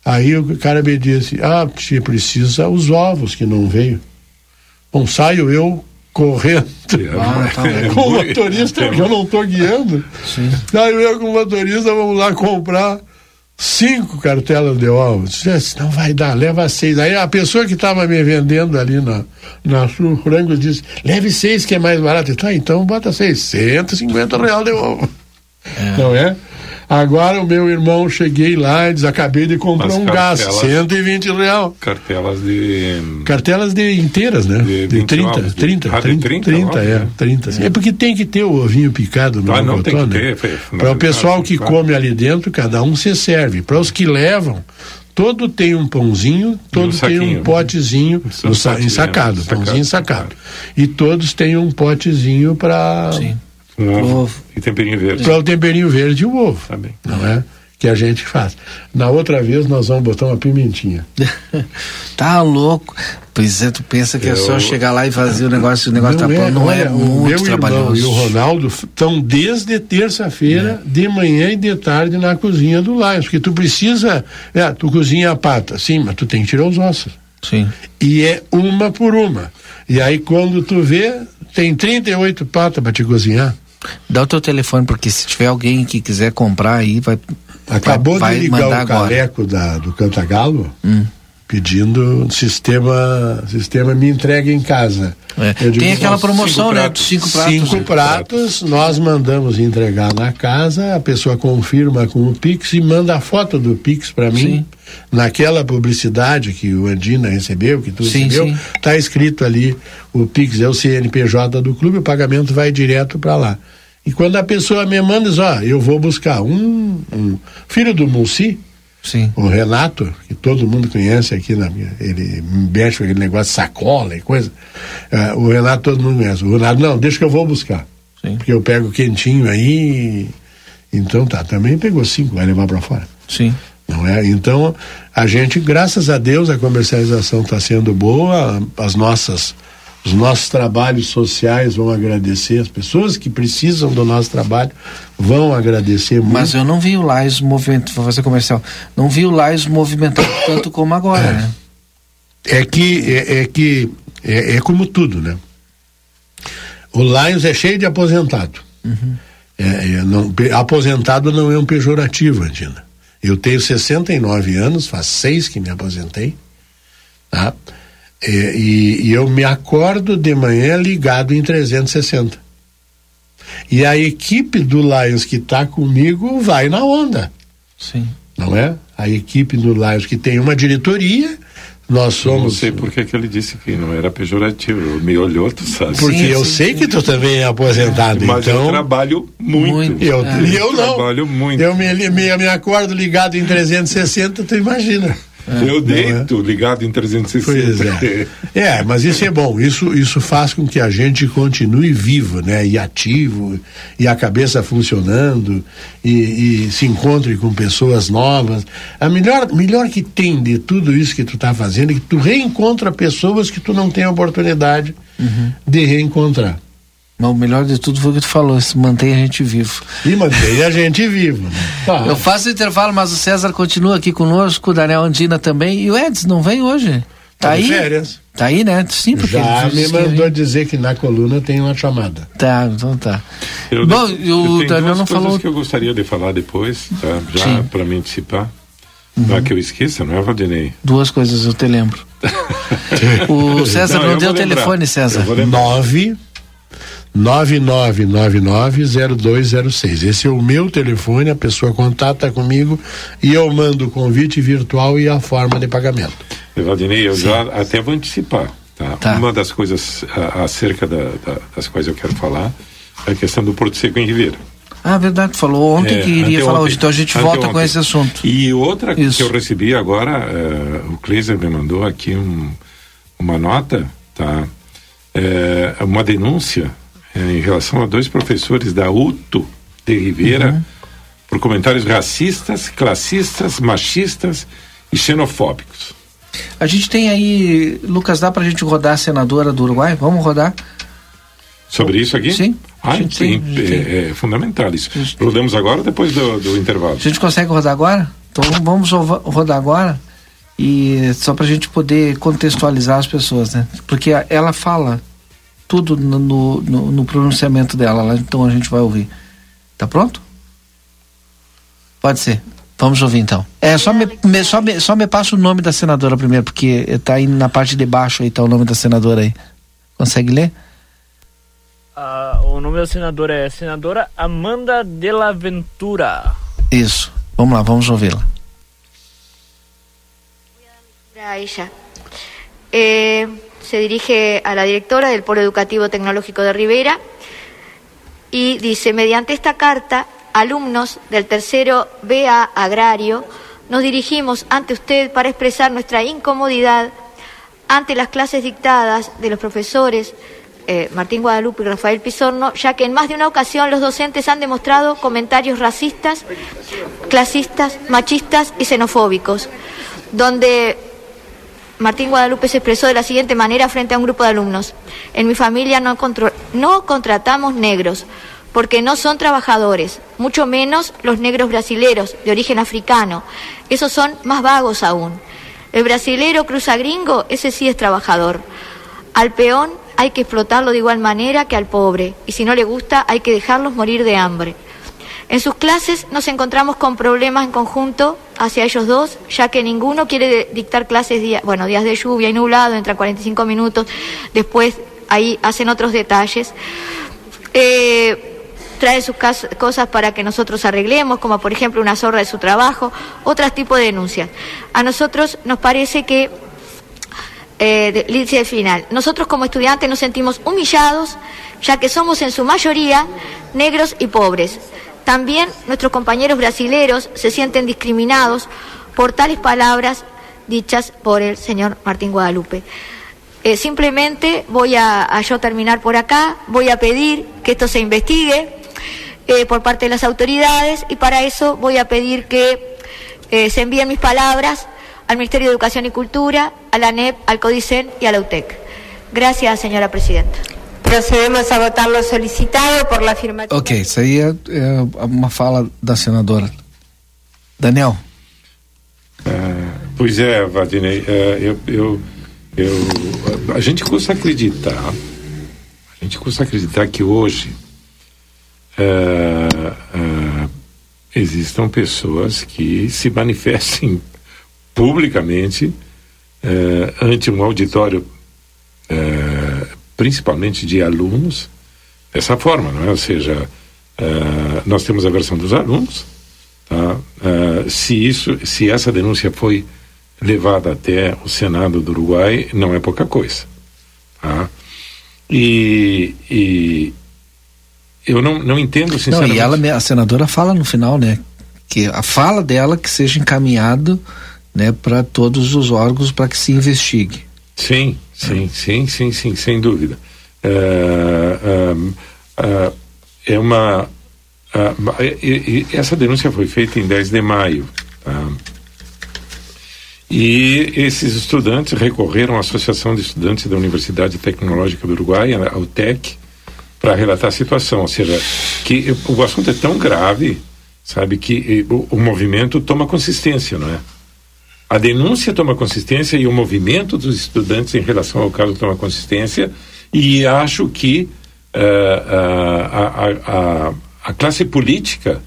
Aí o cara me disse: Ah, você precisa os ovos que não veio. Bom, saio eu correndo ah, tá com o motorista, que eu não estou guiando. Sim. Saio eu com o motorista, vamos lá comprar cinco cartelas de ovos. Disse, não vai dar, leva seis. Aí a pessoa que estava me vendendo ali na, na Sul Frango disse: leve seis que é mais barato. Tá, então bota seis, 150 real de ovo. É. Não é? Agora o meu irmão, cheguei lá e acabei de comprar As um gás, 120 real. Cartelas de. Cartelas de inteiras, né? De, de 30, ovos, 30, de, 30, 30, 30, é, 30. É. é porque tem que ter o ovinho picado no ah, não, tem que né? Para o pessoal que come ali dentro, cada um se serve. Para os que levam, todo tem um pãozinho, todo um tem um potezinho no, ensacado, é, pãozinho ensacado. E todos têm um potezinho para um ovo. ovo. E temperinho verde. Para o temperinho verde e o ovo. Tá bem. Não é? Que a gente faz. Na outra vez nós vamos botar uma pimentinha. tá louco. Pois é, tu pensa que Eu... é só chegar lá e fazer o negócio, o negócio não tá é, pronto. Não é muito meu trabalhoso. e o Ronaldo estão desde terça-feira, é. de manhã e de tarde na cozinha do Lions. Porque tu precisa. É, tu cozinha a pata, sim, mas tu tem que tirar os ossos. Sim. E é uma por uma. E aí quando tu vê, tem 38 patas para te cozinhar. Dá o teu telefone, porque se tiver alguém que quiser comprar aí, vai. Acabou vai, de ligar o agora. careco da, do Cantagalo. Hum. pedindo sistema sistema me entregue em casa. É. Digo, Tem aquela promoção, né? Pratos, cinco pratos. Cinco pratos, nós mandamos entregar na casa, a pessoa confirma com o Pix e manda a foto do Pix para mim. Sim. Naquela publicidade que o Andina recebeu, que tu sim, recebeu, está escrito ali o Pix é o CNPJ do clube, o pagamento vai direto para lá. E quando a pessoa me manda, diz, ó, eu vou buscar um, um filho do Mulci, Sim. O Renato, que todo mundo conhece aqui, na minha, ele mexe com aquele negócio de sacola e coisa. Uh, o Renato todo mundo conhece. O Renato, não, deixa que eu vou buscar. Sim. Porque eu pego quentinho aí. Então tá, também pegou cinco, vai levar para fora. Sim. Não é? Então, a gente, graças a Deus, a comercialização está sendo boa, as nossas os nossos trabalhos sociais vão agradecer, as pessoas que precisam do nosso trabalho vão agradecer muito. Mas eu não vi o Lais movimentado, vou fazer comercial, não vi o Lais movimentado tanto como agora, é. né? É que, é, é que, é, é, como tudo, né? O Lions é cheio de aposentado. Uhum. É, é não, aposentado não é um pejorativo, Andina. Eu tenho 69 anos, faz seis que me aposentei, tá? É, e, e, eu me acordo de manhã ligado em 360. E a equipe do Lions que está comigo vai na onda. Sim. Não é? A equipe do Lions que tem uma diretoria, nós somos. não sei por que ele disse que não era pejorativo. Me olhou, tu sabe. Porque sim, eu sim, sei sim. que tu também é aposentado. Mas então... eu trabalho muito. muito. Eu, é. eu não. Trabalho muito. Eu me, me, me acordo ligado em 360, tu imagina. É, eu deito é? ligado em 360. Pois é. é, mas isso é bom. Isso, isso faz com que a gente continue vivo, né? E ativo, e a cabeça funcionando, e, e se encontre com pessoas novas. A melhor, melhor que tem de tudo isso que tu está fazendo é que tu reencontra pessoas que tu não tem a oportunidade uhum. de reencontrar. Mas o melhor de tudo foi o que tu falou, isso mantém a gente vivo. E mantém a gente vivo. Né? Tá. Eu faço o intervalo, mas o César continua aqui conosco, o Daniel Andina também. E o Edson não vem hoje? Tá, tá aí? férias. Tá aí, né? Sim, porque Já me mandou dizer que na coluna tem uma chamada. Tá, então tá. Eu Bom, de, o Daniel não falou. que eu gostaria de falar depois, tá? Já para me antecipar. Uhum. Não é que eu esqueça, não é, Valdinei? Duas coisas, eu te lembro. o César não, não deu o telefone, César. Nove 99990206. Esse é o meu telefone, a pessoa contata comigo e eu mando o convite virtual e a forma de pagamento. Valdinei, eu Sim. já até vou antecipar. Tá? tá. Uma das coisas a, acerca da, da, das quais eu quero falar é a questão do Porto Seco em Ribeira. Ah, verdade, falou ontem é, que iria falar hoje, então a gente volta com esse assunto. E outra Isso. que eu recebi agora, uh, o Kleiser me mandou aqui um, uma nota, tá? É, uma denúncia em relação a dois professores da UTO de Ribeira uhum. por comentários racistas, classistas, machistas e xenofóbicos. A gente tem aí, Lucas, dá para a gente rodar a senadora do Uruguai? Vamos rodar? Sobre isso aqui? Sim. Ah, sim, tem, é, é, fundamental isso. Rodamos agora ou depois do, do intervalo? A gente consegue rodar agora? Então vamos rodar agora e só para a gente poder contextualizar as pessoas, né? Porque ela fala tudo no, no, no pronunciamento dela, então a gente vai ouvir. Tá pronto? Pode ser. Vamos ouvir então. É, só me, me, só, me, só me passa o nome da senadora primeiro, porque está aí na parte de baixo aí, tá o nome da senadora aí. Consegue ler? Uh, o nome da senadora é senadora Amanda de la Ventura. Isso. Vamos lá, vamos ouvi-la. A ella. Eh, se dirige a la directora del Polo Educativo Tecnológico de Rivera y dice, mediante esta carta, alumnos del tercero BA Agrario, nos dirigimos ante usted para expresar nuestra incomodidad ante las clases dictadas de los profesores eh, Martín Guadalupe y Rafael Pizorno, ya que en más de una ocasión los docentes han demostrado comentarios racistas, clasistas, machistas y xenofóbicos, donde Martín Guadalupe se expresó de la siguiente manera frente a un grupo de alumnos. En mi familia no, no contratamos negros porque no son trabajadores, mucho menos los negros brasileros de origen africano. Esos son más vagos aún. El brasilero cruza gringo, ese sí es trabajador. Al peón hay que explotarlo de igual manera que al pobre, y si no le gusta hay que dejarlos morir de hambre. En sus clases nos encontramos con problemas en conjunto hacia ellos dos, ya que ninguno quiere dictar clases, bueno, días de lluvia y nublado, entran 45 minutos, después ahí hacen otros detalles. Eh, trae sus cosas para que nosotros arreglemos, como por ejemplo una zorra de su trabajo, otros tipos de denuncias. A nosotros nos parece que, eh, de, final, nosotros como estudiantes nos sentimos humillados, ya que somos en su mayoría negros y pobres. También nuestros compañeros brasileros se sienten discriminados por tales palabras dichas por el señor Martín Guadalupe. Eh, simplemente voy a, yo terminar por acá, voy a pedir que esto se investigue eh, por parte de las autoridades y para eso voy a pedir que eh, se envíen mis palabras al Ministerio de Educación y Cultura, a la NEP, al CODICEN y a la UTEC. Gracias, señora Presidenta. Procedemos a votar lo solicitado por la afirmativa. Ok, isso aí é, é uma fala da senadora. Daniel. Uh, pois é, Vadinei, uh, eu, eu, eu, a gente custa acreditar, a gente custa acreditar que hoje uh, existam pessoas que se manifestem publicamente ante um auditório principalmente de alunos, dessa forma, não é? Ou seja, uh, nós temos a versão dos alunos, tá? Uh, se isso, se essa denúncia foi levada até o Senado do Uruguai, não é pouca coisa, tá? E, e eu não, não entendo sinceramente. Não, e ela, a senadora fala no final, né, que a fala dela que seja encaminhado, né, para todos os órgãos para que se investigue. Sim, sim, sim, sim, sim, sem dúvida. É, é, é uma. essa denúncia foi feita em 10 de maio. Tá? E esses estudantes recorreram à Associação de Estudantes da Universidade Tecnológica do Uruguai, a UTEC, para relatar a situação. Ou seja, que o assunto é tão grave, sabe, que o, o movimento toma consistência, não é? A denúncia toma consistência e o movimento dos estudantes em relação ao caso toma consistência e acho que uh, uh, a, a, a, classe política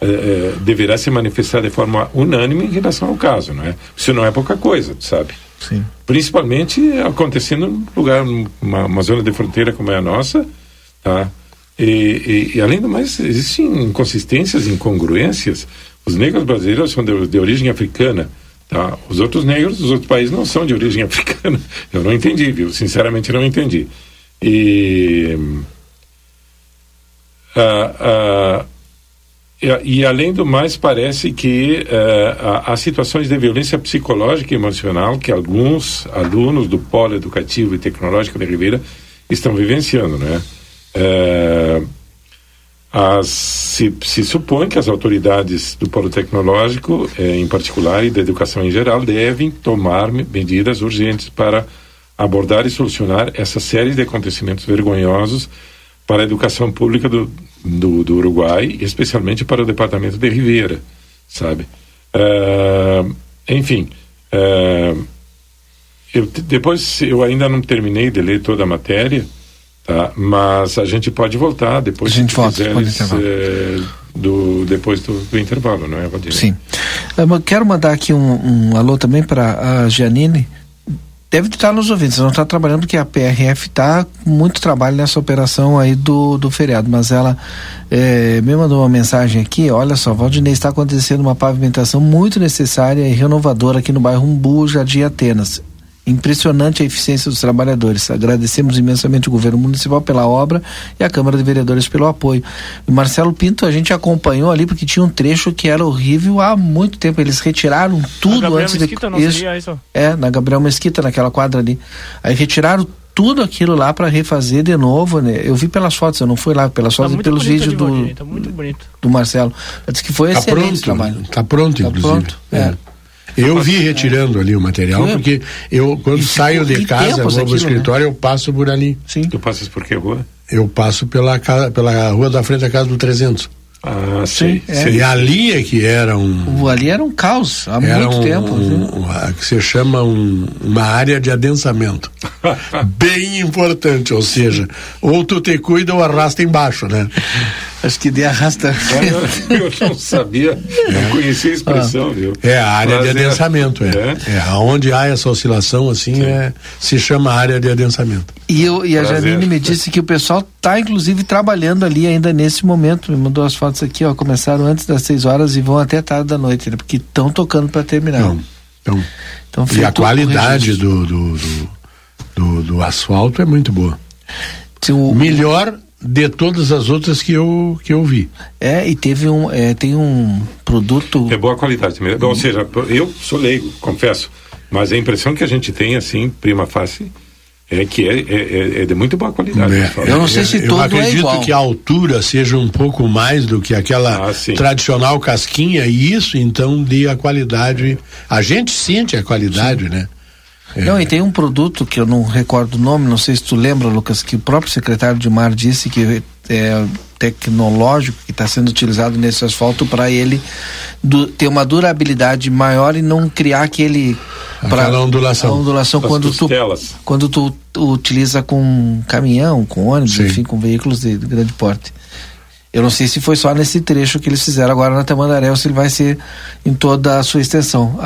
uh, deverá se manifestar de forma unânime em relação ao caso, não é? Isso não é pouca coisa, sabe? Sim. Principalmente acontecendo num lugar, uma, uma zona de fronteira como é a nossa, tá? E, e, e, além do mais, existem inconsistências, incongruências. Os negros brasileiros são de, de origem africana. Tá? Os outros negros dos outros países não são de origem africana. Eu não entendi, viu? Sinceramente, não entendi. E. Uh, uh, e, e, além do mais, parece que uh, há situações de violência psicológica e emocional que alguns alunos do Polo Educativo e Tecnológico de Ribeira estão vivenciando, né? Uh, as, se, se, supõe que as autoridades do polo tecnológico, eh, em particular, e da educação em geral, devem tomar medidas urgentes para abordar e solucionar essa série de acontecimentos vergonhosos para a educação pública do, do, do Uruguai, especialmente para o departamento de Ribeira, sabe? Uh, enfim, uh, eu, depois eu ainda não terminei de ler toda a matéria, Tá? Mas a gente pode voltar depois. A gente volta depois do É, do, depois do, do, intervalo, não é, Valdir? Sim. Eu quero mandar aqui um, um alô também para a Gianine. Deve estar nos ouvindo, não está trabalhando porque a PRF está com muito trabalho nessa operação aí do, do feriado, mas ela é, me mandou uma mensagem aqui, olha só, Valdinei, está acontecendo uma pavimentação muito necessária e renovadora aqui no bairro Umbu, Jardim Atenas. Impressionante a eficiência dos trabalhadores. Agradecemos imensamente o governo municipal pela obra e a Câmara de Vereadores pelo apoio. O Marcelo Pinto a gente acompanhou ali porque tinha um trecho que era horrível há muito tempo. Eles retiraram tudo antes Mesquita, de isso. isso. É, na Gabriel Mesquita, naquela quadra ali. Aí retiraram tudo aquilo lá para refazer de novo, né? Eu vi pelas fotos, eu não fui lá pelas tá fotos, e pelos vídeos do, tá muito bonito. do Marcelo. Disse que foi tá excelente pronto, trabalho. Tá pronto, tá inclusive. Pronto, é. é. Eu vi retirando ali o material, porque eu, quando saio de casa, vou pro né? escritório, eu passo por ali. Sim. Tu passas por que rua? Eu passo pela, pela rua da frente da casa do 300. Ah, sim. É. E ali é que era um. O, ali era um caos, há muito um, tempo. Um, um, que se chama um, uma área de adensamento. Bem importante, ou seja, ou tu te cuida ou arrasta embaixo, né? Acho que de arrasta. Eu, eu não sabia, não conhecia a expressão, ah. viu? É a área Prazer. de adensamento, é. é. é. Onde há essa oscilação assim, é, se chama área de adensamento. E, eu, e a Prazer. Janine me disse que o pessoal está inclusive trabalhando ali ainda nesse momento. Me mandou as fotos aqui, ó. Começaram antes das 6 horas e vão até tarde da noite, né? Porque estão tocando para terminar. Não. Então, então e a qualidade do do, do, do, do, asfalto é muito boa. O, Melhor de todas as outras que eu que eu vi. É, e teve um é, tem um produto É boa qualidade também. Ou seja, eu sou leigo, confesso, mas a impressão que a gente tem assim, prima face, é que é, é, é, de muito boa qualidade. É, eu não sei se eu todo é acredito é que a altura seja um pouco mais do que aquela ah, tradicional casquinha e isso então dê a qualidade. A gente sente a qualidade, sim. né? É. Não, e tem um produto que eu não recordo o nome, não sei se tu lembra, Lucas, que o próprio secretário de Mar disse que é tecnológico que está sendo utilizado nesse asfalto para ele do, ter uma durabilidade maior e não criar aquele para ondulação, ondulação quando tu quando tu, tu, utiliza com caminhão, com ônibus, Sim. enfim, com veículos de, de grande porte. Eu não sei se foi só nesse trecho que eles fizeram agora na Tamandaré ou se ele vai ser em toda a sua extensão,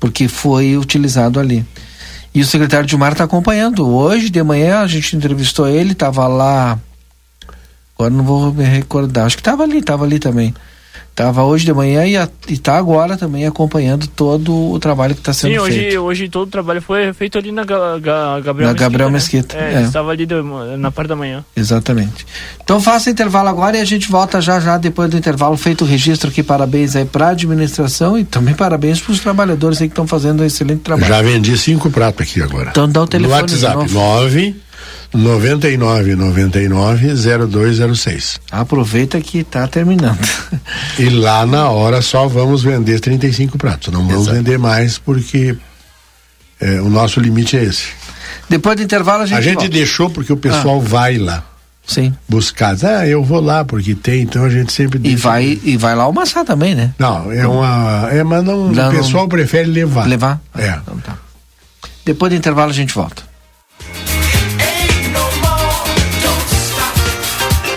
porque foi utilizado ali. E o secretário de Mar está acompanhando. Hoje de manhã a gente entrevistou ele, estava lá. Agora não vou me recordar. Acho que estava ali, estava ali também. Estava hoje de manhã e está agora também acompanhando todo o trabalho que está sendo Sim, hoje, feito. Sim, hoje todo o trabalho foi feito ali na Ga Ga Gabriel na Mesquita. Gabriel né? Mesquita. É, é. estava ali do, na parte da manhã. Exatamente. Então faça intervalo agora e a gente volta já já depois do intervalo. Feito o registro aqui, parabéns aí para a administração e também parabéns para os trabalhadores aí que estão fazendo um excelente trabalho. Já vendi cinco pratos aqui agora. Então dá o telefone. No WhatsApp, 9 99 99 0206. Aproveita que está terminando. E lá na hora só vamos vender 35 pratos. Não vamos Exato. vender mais porque é, o nosso limite é esse. Depois do intervalo a gente. A gente volta. deixou porque o pessoal ah. vai lá. Sim. Buscar. Ah, eu vou lá porque tem, então a gente sempre deixa. E vai, e vai lá almoçar também, né? Não, é uma. É, mas não, não o pessoal não... prefere levar. Levar? É. Então tá. Depois do intervalo a gente volta.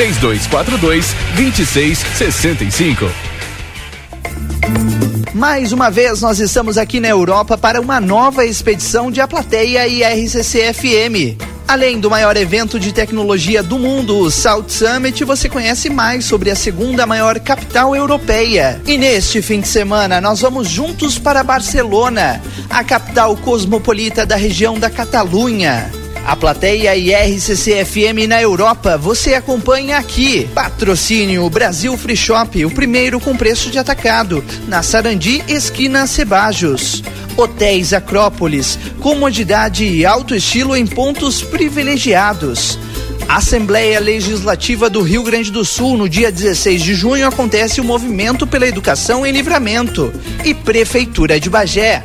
3242 2665. Mais uma vez, nós estamos aqui na Europa para uma nova expedição de A Plateia e RCC FM. Além do maior evento de tecnologia do mundo, o South Summit, você conhece mais sobre a segunda maior capital europeia. E neste fim de semana, nós vamos juntos para Barcelona, a capital cosmopolita da região da Catalunha. A plateia e RCC FM na Europa você acompanha aqui. Patrocínio Brasil Free Shop, o primeiro com preço de atacado, na Sarandi, esquina Cebajos. Hotéis Acrópolis, comodidade e alto estilo em pontos privilegiados. Assembleia Legislativa do Rio Grande do Sul, no dia 16 de junho, acontece o Movimento pela Educação em Livramento. E Prefeitura de Bagé.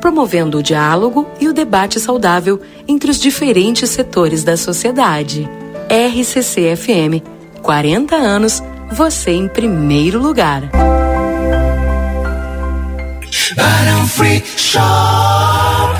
promovendo o diálogo e o debate saudável entre os diferentes setores da sociedade. RCC-FM, 40 anos, você em primeiro lugar. Free Shop.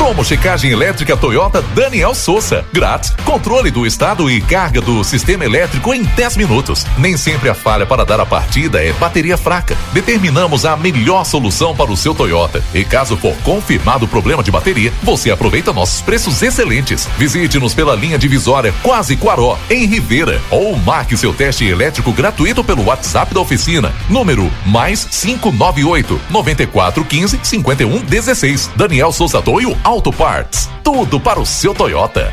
Promo checagem elétrica Toyota Daniel Souza. Grátis. Controle do estado e carga do sistema elétrico em 10 minutos. Nem sempre a falha para dar a partida é bateria fraca. Determinamos a melhor solução para o seu Toyota. E caso for confirmado o problema de bateria, você aproveita nossos preços excelentes. Visite-nos pela linha divisória Quase Quaró, em Ribeira. Ou marque seu teste elétrico gratuito pelo WhatsApp da oficina. Número mais 598 9415 5116. Daniel Souza Toio Auto Parts. Tudo para o seu Toyota.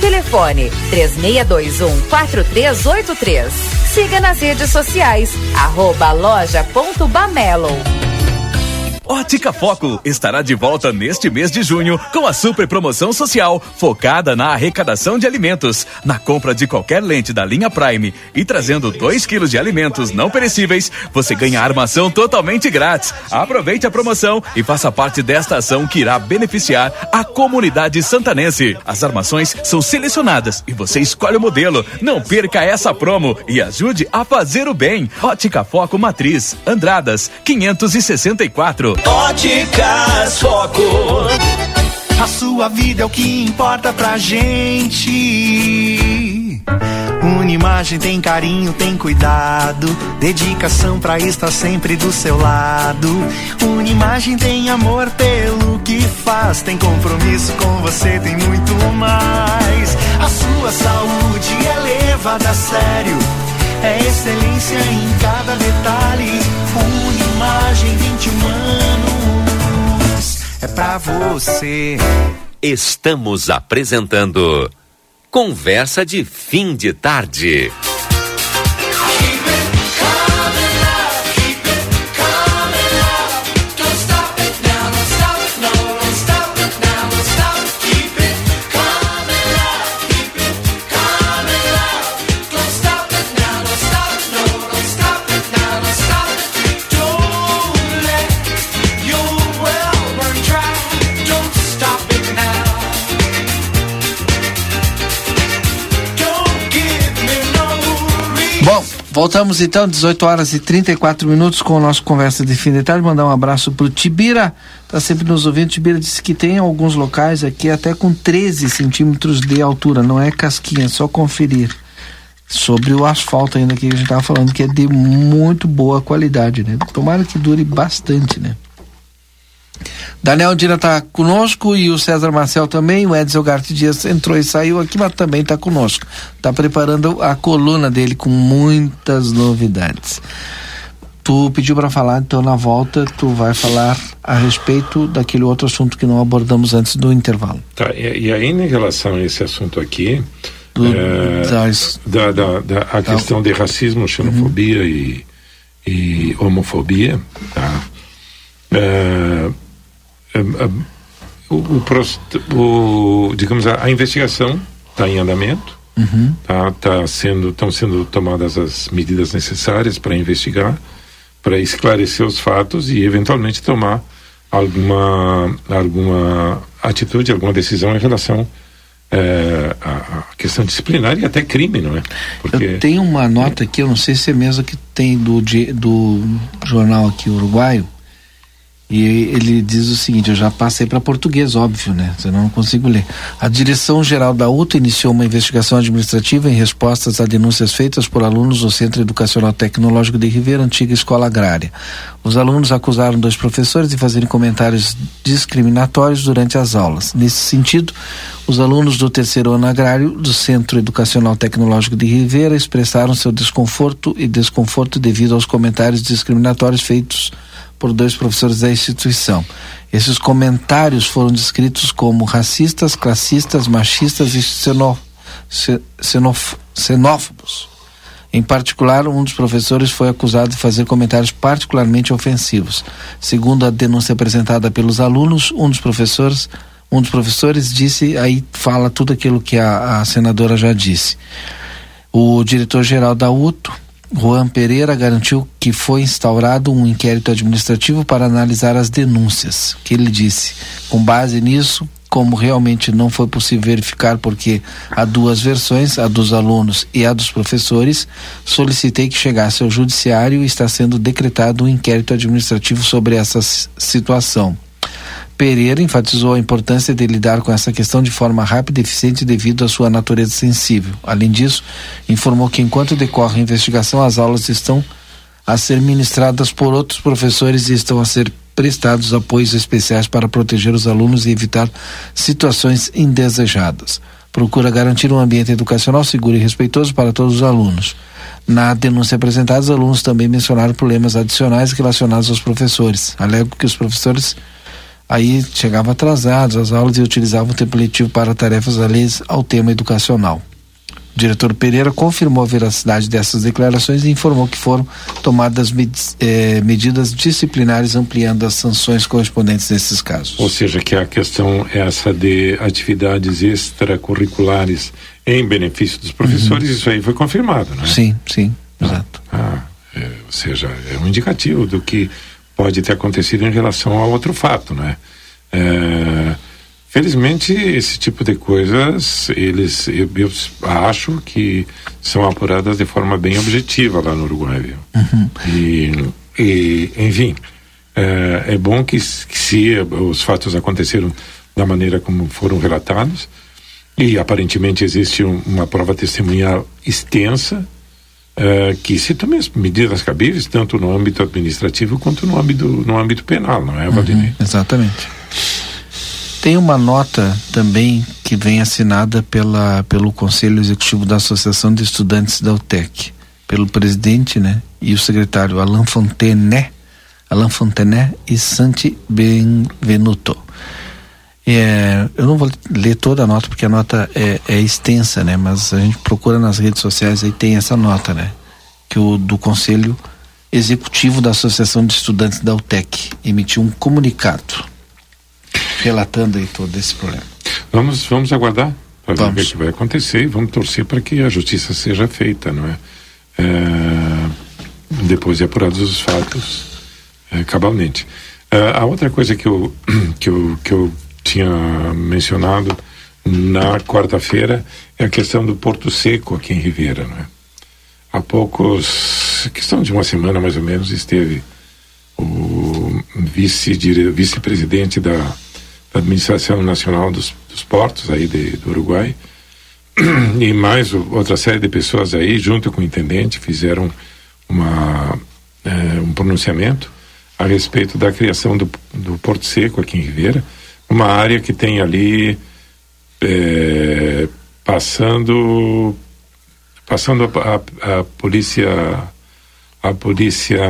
Telefone 3621 4383. Siga nas redes sociais, arroba. Ótica Foco estará de volta neste mês de junho com a super promoção social focada na arrecadação de alimentos. Na compra de qualquer lente da linha Prime e trazendo 2 quilos de alimentos não perecíveis, você ganha armação totalmente grátis. Aproveite a promoção e faça parte desta ação que irá beneficiar a comunidade santanense. As armações são selecionadas e você escolhe o modelo. Não perca essa promo e ajude a fazer o bem. Ótica Foco Matriz, Andradas, 564. Óticas Foco. A sua vida é o que importa pra gente. Unimagem tem carinho, tem cuidado, dedicação pra estar sempre do seu lado. Unimagem tem amor pelo que faz, tem compromisso com você, tem muito mais. A sua saúde é levada a sério, é excelência em cada detalhe. Unimagem 21 anos, é pra você. Estamos apresentando Conversa de Fim de Tarde. Voltamos então, 18 horas e 34 minutos com o nosso conversa de fim de tarde. Mandar um abraço pro Tibira, tá sempre nos ouvindo. Tibira disse que tem alguns locais aqui até com 13 centímetros de altura, não é casquinha, é só conferir. Sobre o asfalto ainda que a gente tava falando, que é de muito boa qualidade, né? Tomara que dure bastante, né? Daniel Dina está conosco e o César Marcel também. O Edson Garte Dias entrou e saiu aqui, mas também está conosco. Está preparando a coluna dele com muitas novidades. Tu pediu para falar, então na volta tu vai falar a respeito daquele outro assunto que não abordamos antes do intervalo. Tá, e, e aí em relação a esse assunto aqui, do, é, das, da, da, da, a questão de racismo, xenofobia uhum. e, e homofobia, tá? É, o, o, o, digamos a, a investigação está em andamento uhum. tá, tá sendo estão sendo tomadas as medidas necessárias para investigar para esclarecer os fatos e eventualmente tomar alguma alguma atitude alguma decisão em relação é, a, a, questão disciplinar e até crime, não é? Porque... Eu tenho uma nota aqui, eu não sei se é mesmo que tem do, do jornal aqui uruguaio, e ele diz o seguinte: eu já passei para português, óbvio, né? Senão não consigo ler. A Direção-Geral da UTA iniciou uma investigação administrativa em respostas a denúncias feitas por alunos do Centro Educacional Tecnológico de Ribeira, antiga escola agrária. Os alunos acusaram dois professores de fazerem comentários discriminatórios durante as aulas. Nesse sentido, os alunos do terceiro ano agrário do Centro Educacional Tecnológico de Ribeira expressaram seu desconforto e desconforto devido aos comentários discriminatórios feitos por dois professores da instituição. Esses comentários foram descritos como racistas, classistas, machistas e xenófobos. Em particular, um dos professores foi acusado de fazer comentários particularmente ofensivos. Segundo a denúncia apresentada pelos alunos, um dos professores, um dos professores disse, aí fala tudo aquilo que a, a senadora já disse. O diretor-geral da UTO, Juan Pereira garantiu que foi instaurado um inquérito administrativo para analisar as denúncias. Que ele disse, com base nisso, como realmente não foi possível verificar porque há duas versões, a dos alunos e a dos professores, solicitei que chegasse ao judiciário e está sendo decretado um inquérito administrativo sobre essa situação. Pereira enfatizou a importância de lidar com essa questão de forma rápida e eficiente devido à sua natureza sensível. Além disso, informou que enquanto decorre a investigação, as aulas estão a ser ministradas por outros professores e estão a ser prestados apoios especiais para proteger os alunos e evitar situações indesejadas. Procura garantir um ambiente educacional seguro e respeitoso para todos os alunos. Na denúncia apresentada, os alunos também mencionaram problemas adicionais relacionados aos professores. Alego que os professores aí chegavam atrasados às aulas e utilizavam o tempo letivo para tarefas alheias ao tema educacional. O diretor Pereira confirmou a veracidade dessas declarações e informou que foram tomadas med eh, medidas disciplinares ampliando as sanções correspondentes nesses casos. Ou seja, que a questão essa de atividades extracurriculares em benefício dos professores, uhum. isso aí foi confirmado, né? Sim, sim, ah, exato. Ah, é, ou seja, é um indicativo do que pode ter acontecido em relação a outro fato, né? É, felizmente esse tipo de coisas eles eu, eu, acho que são apuradas de forma bem objetiva lá no Uruguai, viu? Uhum. E, e, enfim é, é bom que, que se os fatos aconteceram da maneira como foram relatados e aparentemente existe um, uma prova testemunhal extensa uh, que se tomem as medidas cabíveis, tanto no âmbito administrativo quanto no âmbito, no âmbito penal, não é, Valdinei? Uhum, exatamente. Tem uma nota também que vem assinada pela, pelo Conselho Executivo da Associação de Estudantes da UTEC, pelo presidente né, e o secretário Alain Fontené, Alain Fontené e Santi Benvenuto. É, eu não vou ler toda a nota porque a nota é, é, extensa, né? Mas a gente procura nas redes sociais aí tem essa nota, né? Que o do Conselho Executivo da Associação de Estudantes da UTEC emitiu um comunicado relatando aí todo esse problema. Vamos, vamos aguardar para ver o que, é que, vai acontecer e vamos torcer para que a justiça seja feita, não é? é depois de apurados os fatos é, cabalmente. É, a outra coisa que eu, que eu, que eu tinha mencionado na quarta-feira é a questão do Porto Seco aqui em Ribeira, não é? há poucos, questão de uma semana mais ou menos, esteve o vice-presidente da, da, Administração Nacional dos, dos Portos aí de, do Uruguai e mais outra série de pessoas aí, junto com o intendente, fizeram uma, é, um pronunciamento a respeito da criação do, do Porto Seco aqui em Ribeira, uma área que tem ali é, passando passando a, a, a, polícia a polícia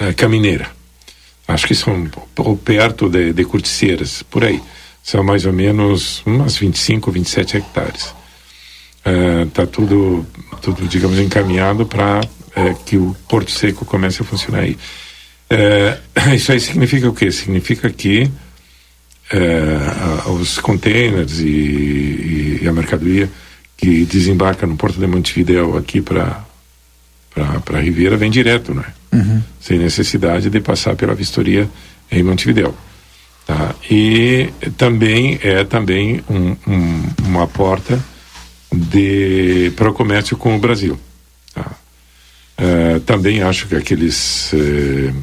é, camineira. Acho que são ou perto de, de Curticeiras por aí. São mais ou menos umas 25 27 hectares. Está é, tudo tudo digamos encaminhado para é, que o Porto Seco comece a funcionar aí é, isso aí significa o quê significa que é, os containers e, e, a mercadoria que desembarca no Porto de Montevideo aqui para para Ribeira vem direto, né? Uhum. Sem necessidade de passar pela vistoria em Montevideo. Tá? E também é também um, um, uma porta de para o comércio com o Brasil. Tá? Uh, também acho que aqueles uh,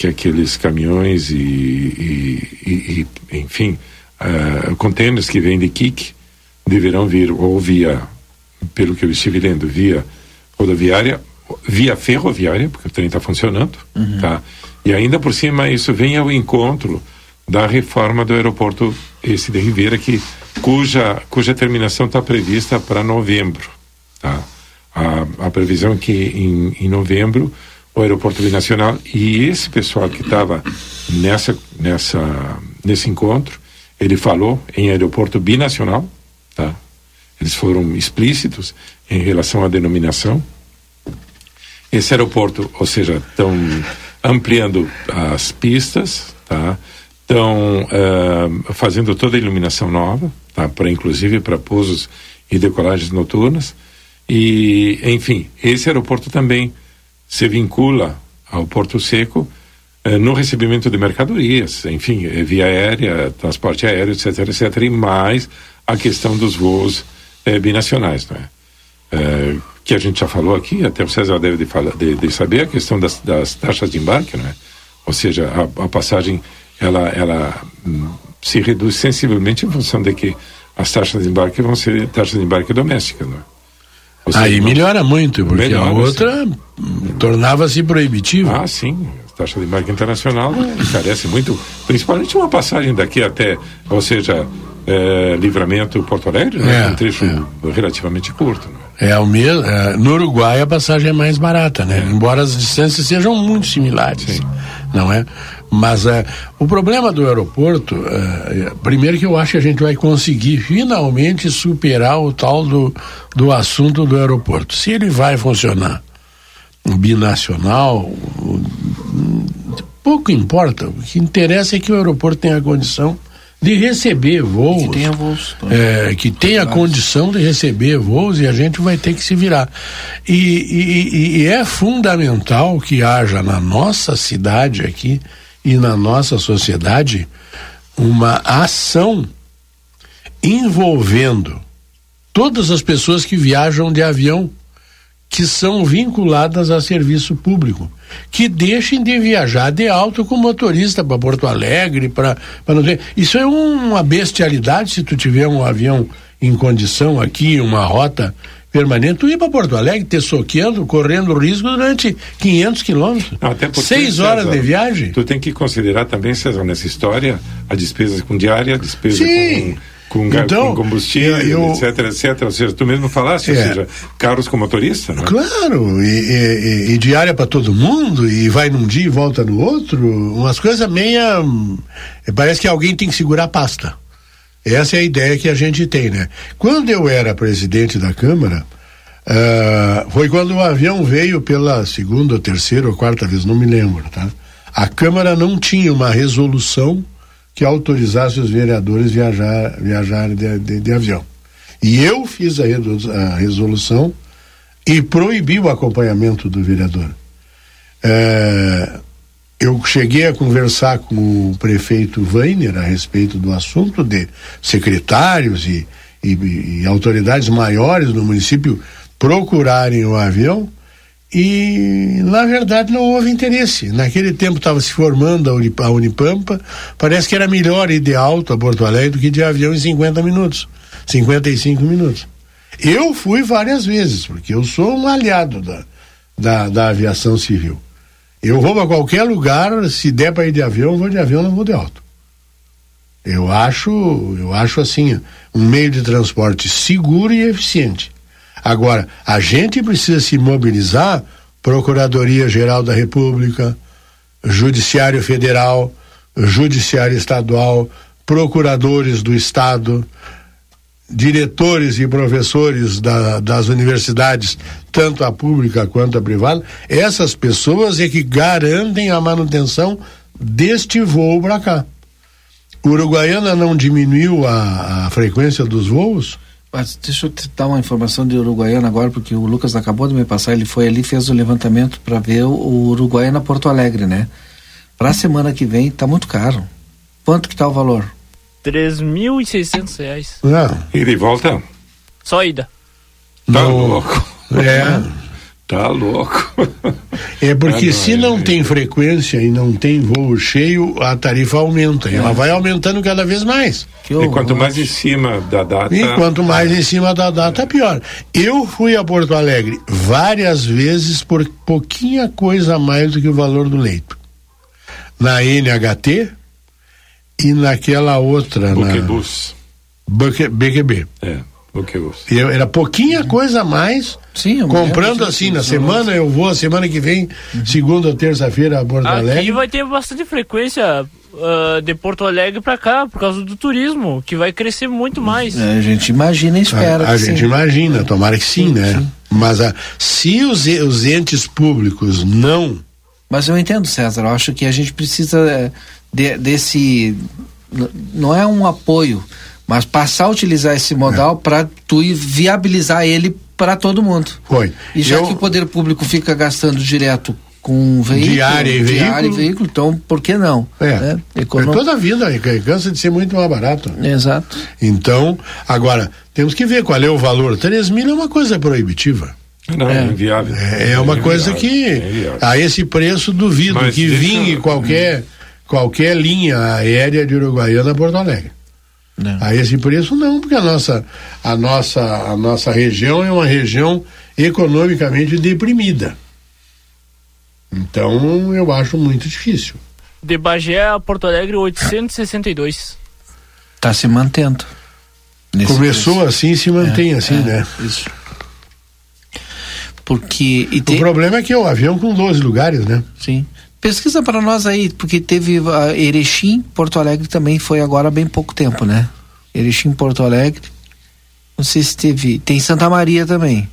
que aqueles caminhões e, e, e enfim, uh, containers que vêm de Kik deverão vir ou via, pelo que eu estive lendo, via rodoviária, via ferroviária, porque o trem está funcionando, uhum. tá? E ainda por cima isso vem ao encontro da reforma do aeroporto esse de Ribeira, que, cuja, cuja terminação está prevista para novembro, tá? A, a previsão é que em, em novembro o aeroporto binacional e esse pessoal que estava nessa nessa nesse encontro ele falou em aeroporto binacional tá? Eles foram explícitos em relação à denominação. Esse aeroporto ou seja estão ampliando as pistas tá? Estão uh, fazendo toda a iluminação nova tá? Para inclusive para pousos e decolagens noturnas. E enfim esse aeroporto também se vincula ao Porto Seco eh, no recebimento de mercadorias, enfim, eh, via aérea, transporte aéreo, etc, etc, e mais a questão dos voos eh, binacionais, não é? Eh, que a gente já falou aqui, até o César deve de, falar, de, de saber a questão das, das, taxas de embarque, não é? Ou seja, a, a passagem ela, ela hum, se reduz sensivelmente em função de que as taxas de embarque vão ser taxas de embarque domésticas, não é? Aí melhora muito, porque melhora, a outra tornava-se proibitiva. Ah, sim. A taxa de embarque internacional encarece muito, principalmente uma passagem daqui até, ou seja, é, Livramento Porto Alegre, né? É, um trecho é. relativamente curto. Né? É o mesmo. É, no Uruguai a passagem é mais barata, né? É. Embora as distâncias sejam muito similares, sim. não é? Mas é, o problema do aeroporto, é, primeiro que eu acho que a gente vai conseguir finalmente superar o tal do, do assunto do aeroporto. Se ele vai funcionar binacional, pouco importa. O que interessa é que o aeroporto tenha condição de receber voos. Que tenha voos. É, que tenha condição de receber voos e a gente vai ter que se virar. E, e, e é fundamental que haja na nossa cidade aqui e na nossa sociedade uma ação envolvendo todas as pessoas que viajam de avião que são vinculadas a serviço público, que deixem de viajar de alto com motorista para Porto Alegre, para não ter. Isso é uma bestialidade se tu tiver um avião em condição aqui, uma rota permanente, tu ir para Porto Alegre, ter soqueando, correndo risco durante 500 quilômetros. Até porque, Seis horas César, de viagem. Tu tem que considerar também, César, nessa história, a despesa com diária, a despesa Sim. com com, então, com combustível, eu, etc, etc. Ou seja, tu mesmo falaste, é, ou seja, carros com motorista, né? Claro, e, e, e diária para todo mundo, e vai num dia e volta no outro, umas coisas meia. Parece que alguém tem que segurar a pasta. Essa é a ideia que a gente tem, né? Quando eu era presidente da Câmara, uh, foi quando o avião veio pela segunda, terceira ou quarta vez, não me lembro, tá? A Câmara não tinha uma resolução que autorizasse os vereadores viajar, viajar de, de, de avião. E eu fiz a, a, resolução e proibi o acompanhamento do vereador. Uh, eu cheguei a conversar com o prefeito Weiner a respeito do assunto de secretários e, e, e autoridades maiores no município procurarem o avião e na verdade não houve interesse. Naquele tempo estava se formando a Unipampa, parece que era melhor ir de alto a Porto Alegre do que de avião em 50 minutos, 55 minutos. Eu fui várias vezes, porque eu sou um aliado da, da, da aviação civil. Eu vou para qualquer lugar, se der para ir de avião, eu vou de avião, não vou de alto. Eu acho, eu acho assim, um meio de transporte seguro e eficiente. Agora, a gente precisa se mobilizar, Procuradoria Geral da República, Judiciário Federal, Judiciário Estadual, procuradores do Estado, diretores e professores da, das universidades, tanto a pública quanto a privada, essas pessoas é que garantem a manutenção deste voo para cá. Uruguaiana não diminuiu a, a frequência dos voos? Mas deixa eu te dar uma informação de Uruguaiana agora, porque o Lucas acabou de me passar, ele foi ali fez o levantamento para ver o, Uruguaiana Porto Alegre, né? Para a semana que vem tá muito caro. Quanto que tá o valor? 3.600 reais. Não. E de volta? Só ida. Tá louco. É. Tá louco. É porque Ah, não, se é- não tem frequência e não tem voo cheio, a tarifa aumenta. E ela vai aumentando cada vez mais. E quanto mais em cima da data. E quanto mais em cima da data, pior. Eu fui a Porto Alegre várias vezes por pouquinha coisa a mais do que o valor do leito. Na NHT e naquela outra. Buquebus. Na... Buque, BQB. É, Buquebus. E eu- era pouquinha coisa a mais. Sim, comprando assim, na semana eu vou, semana que vem, segunda ou terça-feira a Porto Aqui Alegre. vai ter bastante frequência ah, de Porto Alegre para cá, por causa do turismo, que vai crescer muito mais. É, a gente imagina e espera. A, a gente sim. imagina, tomara que sim, né? Mas a, se os, os entes públicos não. Mas eu entendo, César. Eu acho que a gente precisa é, de- desse. Não é um apoio, mas passar a utilizar esse modal para tu viabilizar ele para todo mundo. Foi. E já Eu- que o poder público fica gastando direto com veículo, Diária e diária veículo. veículo, então por que não? É. Né? É Econo- toda a vida, e cansa de ser muito mais barato. Exato. Então, agora, temos que ver qual é o valor. 3 mil é uma coisa proibitiva. Não, é inviável. É, é uma coisa que, a esse preço, duvido Mas que deixa- vingue qualquer, qualquer linha aérea de Uruguaiana a Porto Alegre. A esse preço não, porque a nossa, a nossa, a nossa região é uma região economicamente deprimida. Então eu acho muito difícil. De Bagé a Porto Alegre, 862. Tá se mantendo. Começou preço. assim e se mantém É, assim, é, né? Isso. Porque. E O problema é que é o avião com 12 lugares, né? Sim. Pesquisa para nós aí, porque teve uh, Erechim, Porto Alegre também foi agora há bem pouco tempo, né? Erechim, Porto Alegre. Não sei se teve. Tem Santa Maria também.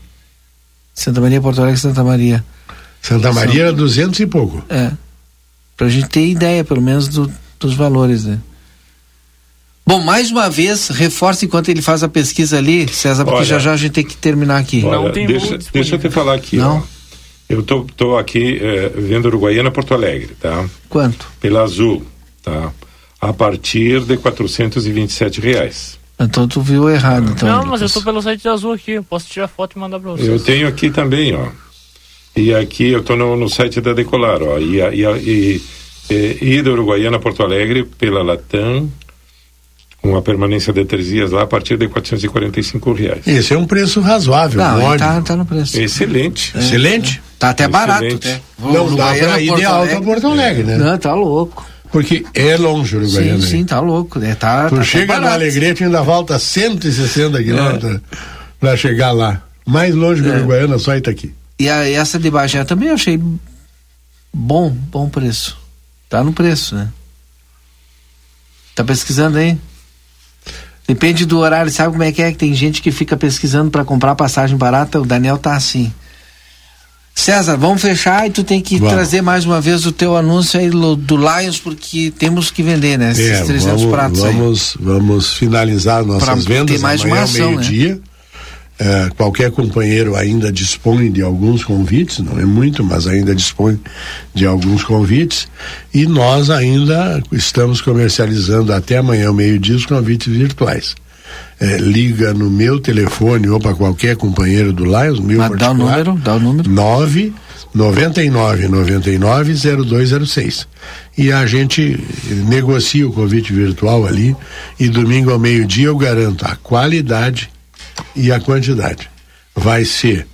Santa Maria, Porto Alegre, Santa Maria. Santa Maria era 200 e pouco. É. Pra gente ter ideia, pelo menos, do- dos valores, né? Bom, mais uma vez, reforça enquanto ele faz a pesquisa ali, César, porque Olha. já já a gente tem que terminar aqui. Olha, deixa, deixa eu te falar aqui. Não? Ó. Eu tô, tô aqui eh, vendo Uruguaiana Porto Alegre, tá? Quanto? Pela Azul, tá? A partir de 427 reais. Então tu viu errado, então. não, mas eu tô pelo site da Azul aqui. Posso tirar foto e mandar pra vocês. Eu tenho aqui também, ó. E aqui eu tô no, no site da Decolar, ó. E, e, a- e, e, ida Uruguaiana Porto Alegre pela Latam, com a permanência de três dias lá, a partir de 445 reais. Esse é um preço razoável, Não, ele tá, tá no preço. Excelente. É. Excelente. Tá até barato, Excelente. até. Não dá pra ir de alta a. Porto Alegre, né? Não, tá louco. Porque é longe o Uruguaiana. Sim, sim, tá louco. né? Tá, Tu tá chega barato. Alegrete ainda falta 160 quilômetros pra chegar lá. Mais longe que o É. Uruguaiana, só Itaqui. E a, essa de Bagé também eu achei bom, bom preço. Tá no preço, né? Tá pesquisando aí? Depende do horário, sabe como é que é? Que tem gente que fica pesquisando para comprar passagem barata, o Daniel tá assim. César, vamos fechar e tu tem que Vamos. trazer mais uma vez o teu anúncio aí do, Lions, porque temos que vender, né? Esses É, 300 vamos, pratos aí. vamos, vamos finalizar nossas Pra vendas ter mais amanhã uma ação, né? É, qualquer companheiro ainda dispõe de alguns convites, não é muito, mas ainda dispõe de alguns convites. E nós ainda estamos comercializando até amanhã ao meio-dia os convites virtuais. é, liga no meu telefone ou para qualquer companheiro do Lions, meu dá o número, dá o número. 9 99 99 0206. E a gente negocia o convite virtual ali e domingo ao meio-dia eu garanto a qualidade e a quantidade. Vai ser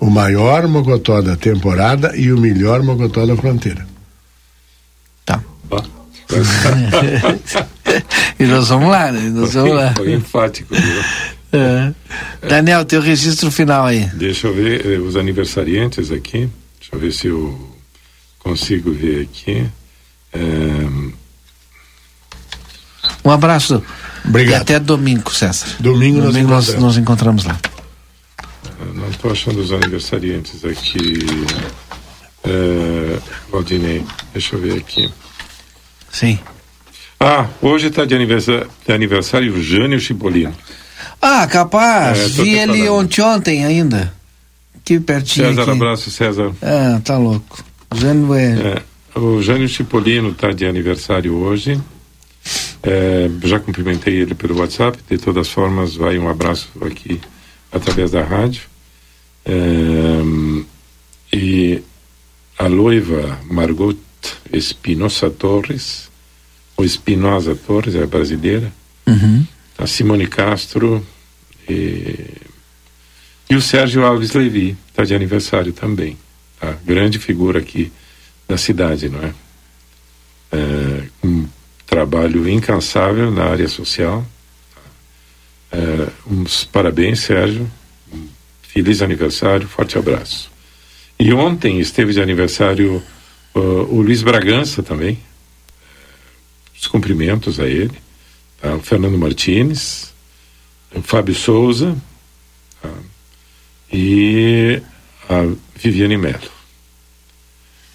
o maior mocotó da temporada e o melhor mocotó da fronteira. Tá. e nós vamos lá, né? Nós vamos lá. Foi enfático. É. Daniel, teu registro final aí. Deixa eu ver eh, os aniversariantes aqui. Deixa eu ver se eu consigo ver aqui. É... Um abraço. Obrigado. E até domingo, César. Domingo, domingo nós, nós nos encontramos lá. Não estou achando os aniversariantes aqui. É, Valdinei, deixa eu ver aqui. Sim. Ah, hoje está de aniversário, de aniversário o Jânio Chipolino. Ah, capaz. É, Vi ele ontem, ontem ainda. Aqui pertinho. César, aqui. abraço, César. Ah, tá louco. Jânio é... é o Jânio Chipolino está de aniversário hoje. É, já cumprimentei ele pelo WhatsApp. De todas formas, vai um abraço aqui através da rádio. É, e a noiva Margot Espinosa Torres, ou Espinosa Torres, é brasileira. Uhum. A Simone Castro e, e o Sérgio Alves Levi, está de aniversário também. Tá? Grande figura aqui da cidade, não é? é um trabalho incansável na área social. É, uns parabéns, Sérgio. Feliz aniversário, forte abraço. E ontem esteve de aniversário uh, o Luiz Bragança também. Os cumprimentos a ele. Tá? O Fernando Martins, o Fábio Souza tá? e a Viviane Melo.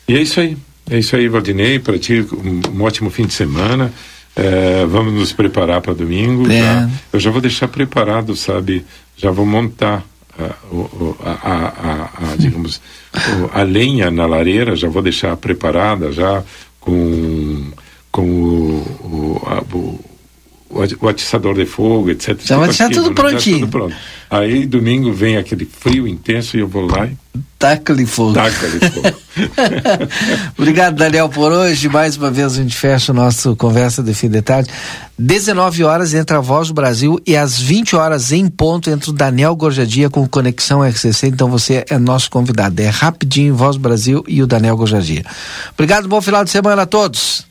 E é isso aí. É isso aí, Valdinei. Para ti, um, um, ótimo fim de semana. É, vamos nos preparar para domingo. É. Tá? Eu já vou deixar preparado, sabe? Já vou montar a, a, a, a digamos, a lenha na lareira, já vou deixar preparada já com, com o, o, o atiçador de fogo, etc. Já vai deixar tudo prontinho. Tudo pronto. Aí domingo vem aquele frio intenso e eu vou lá e. Taca-lhe fogo. Taca-lhe fogo. Obrigado, Daniel, por hoje. Mais uma vez a gente fecha o nosso Conversa de Fim de Tarde. 19 horas entra a Voz do Brasil e às 20 horas em ponto entra o Daniel Gorjadia com Conexão RCC. Então você é nosso convidado. É rapidinho Voz do Brasil e o Daniel Gorjadia. Obrigado, bom final de semana a todos.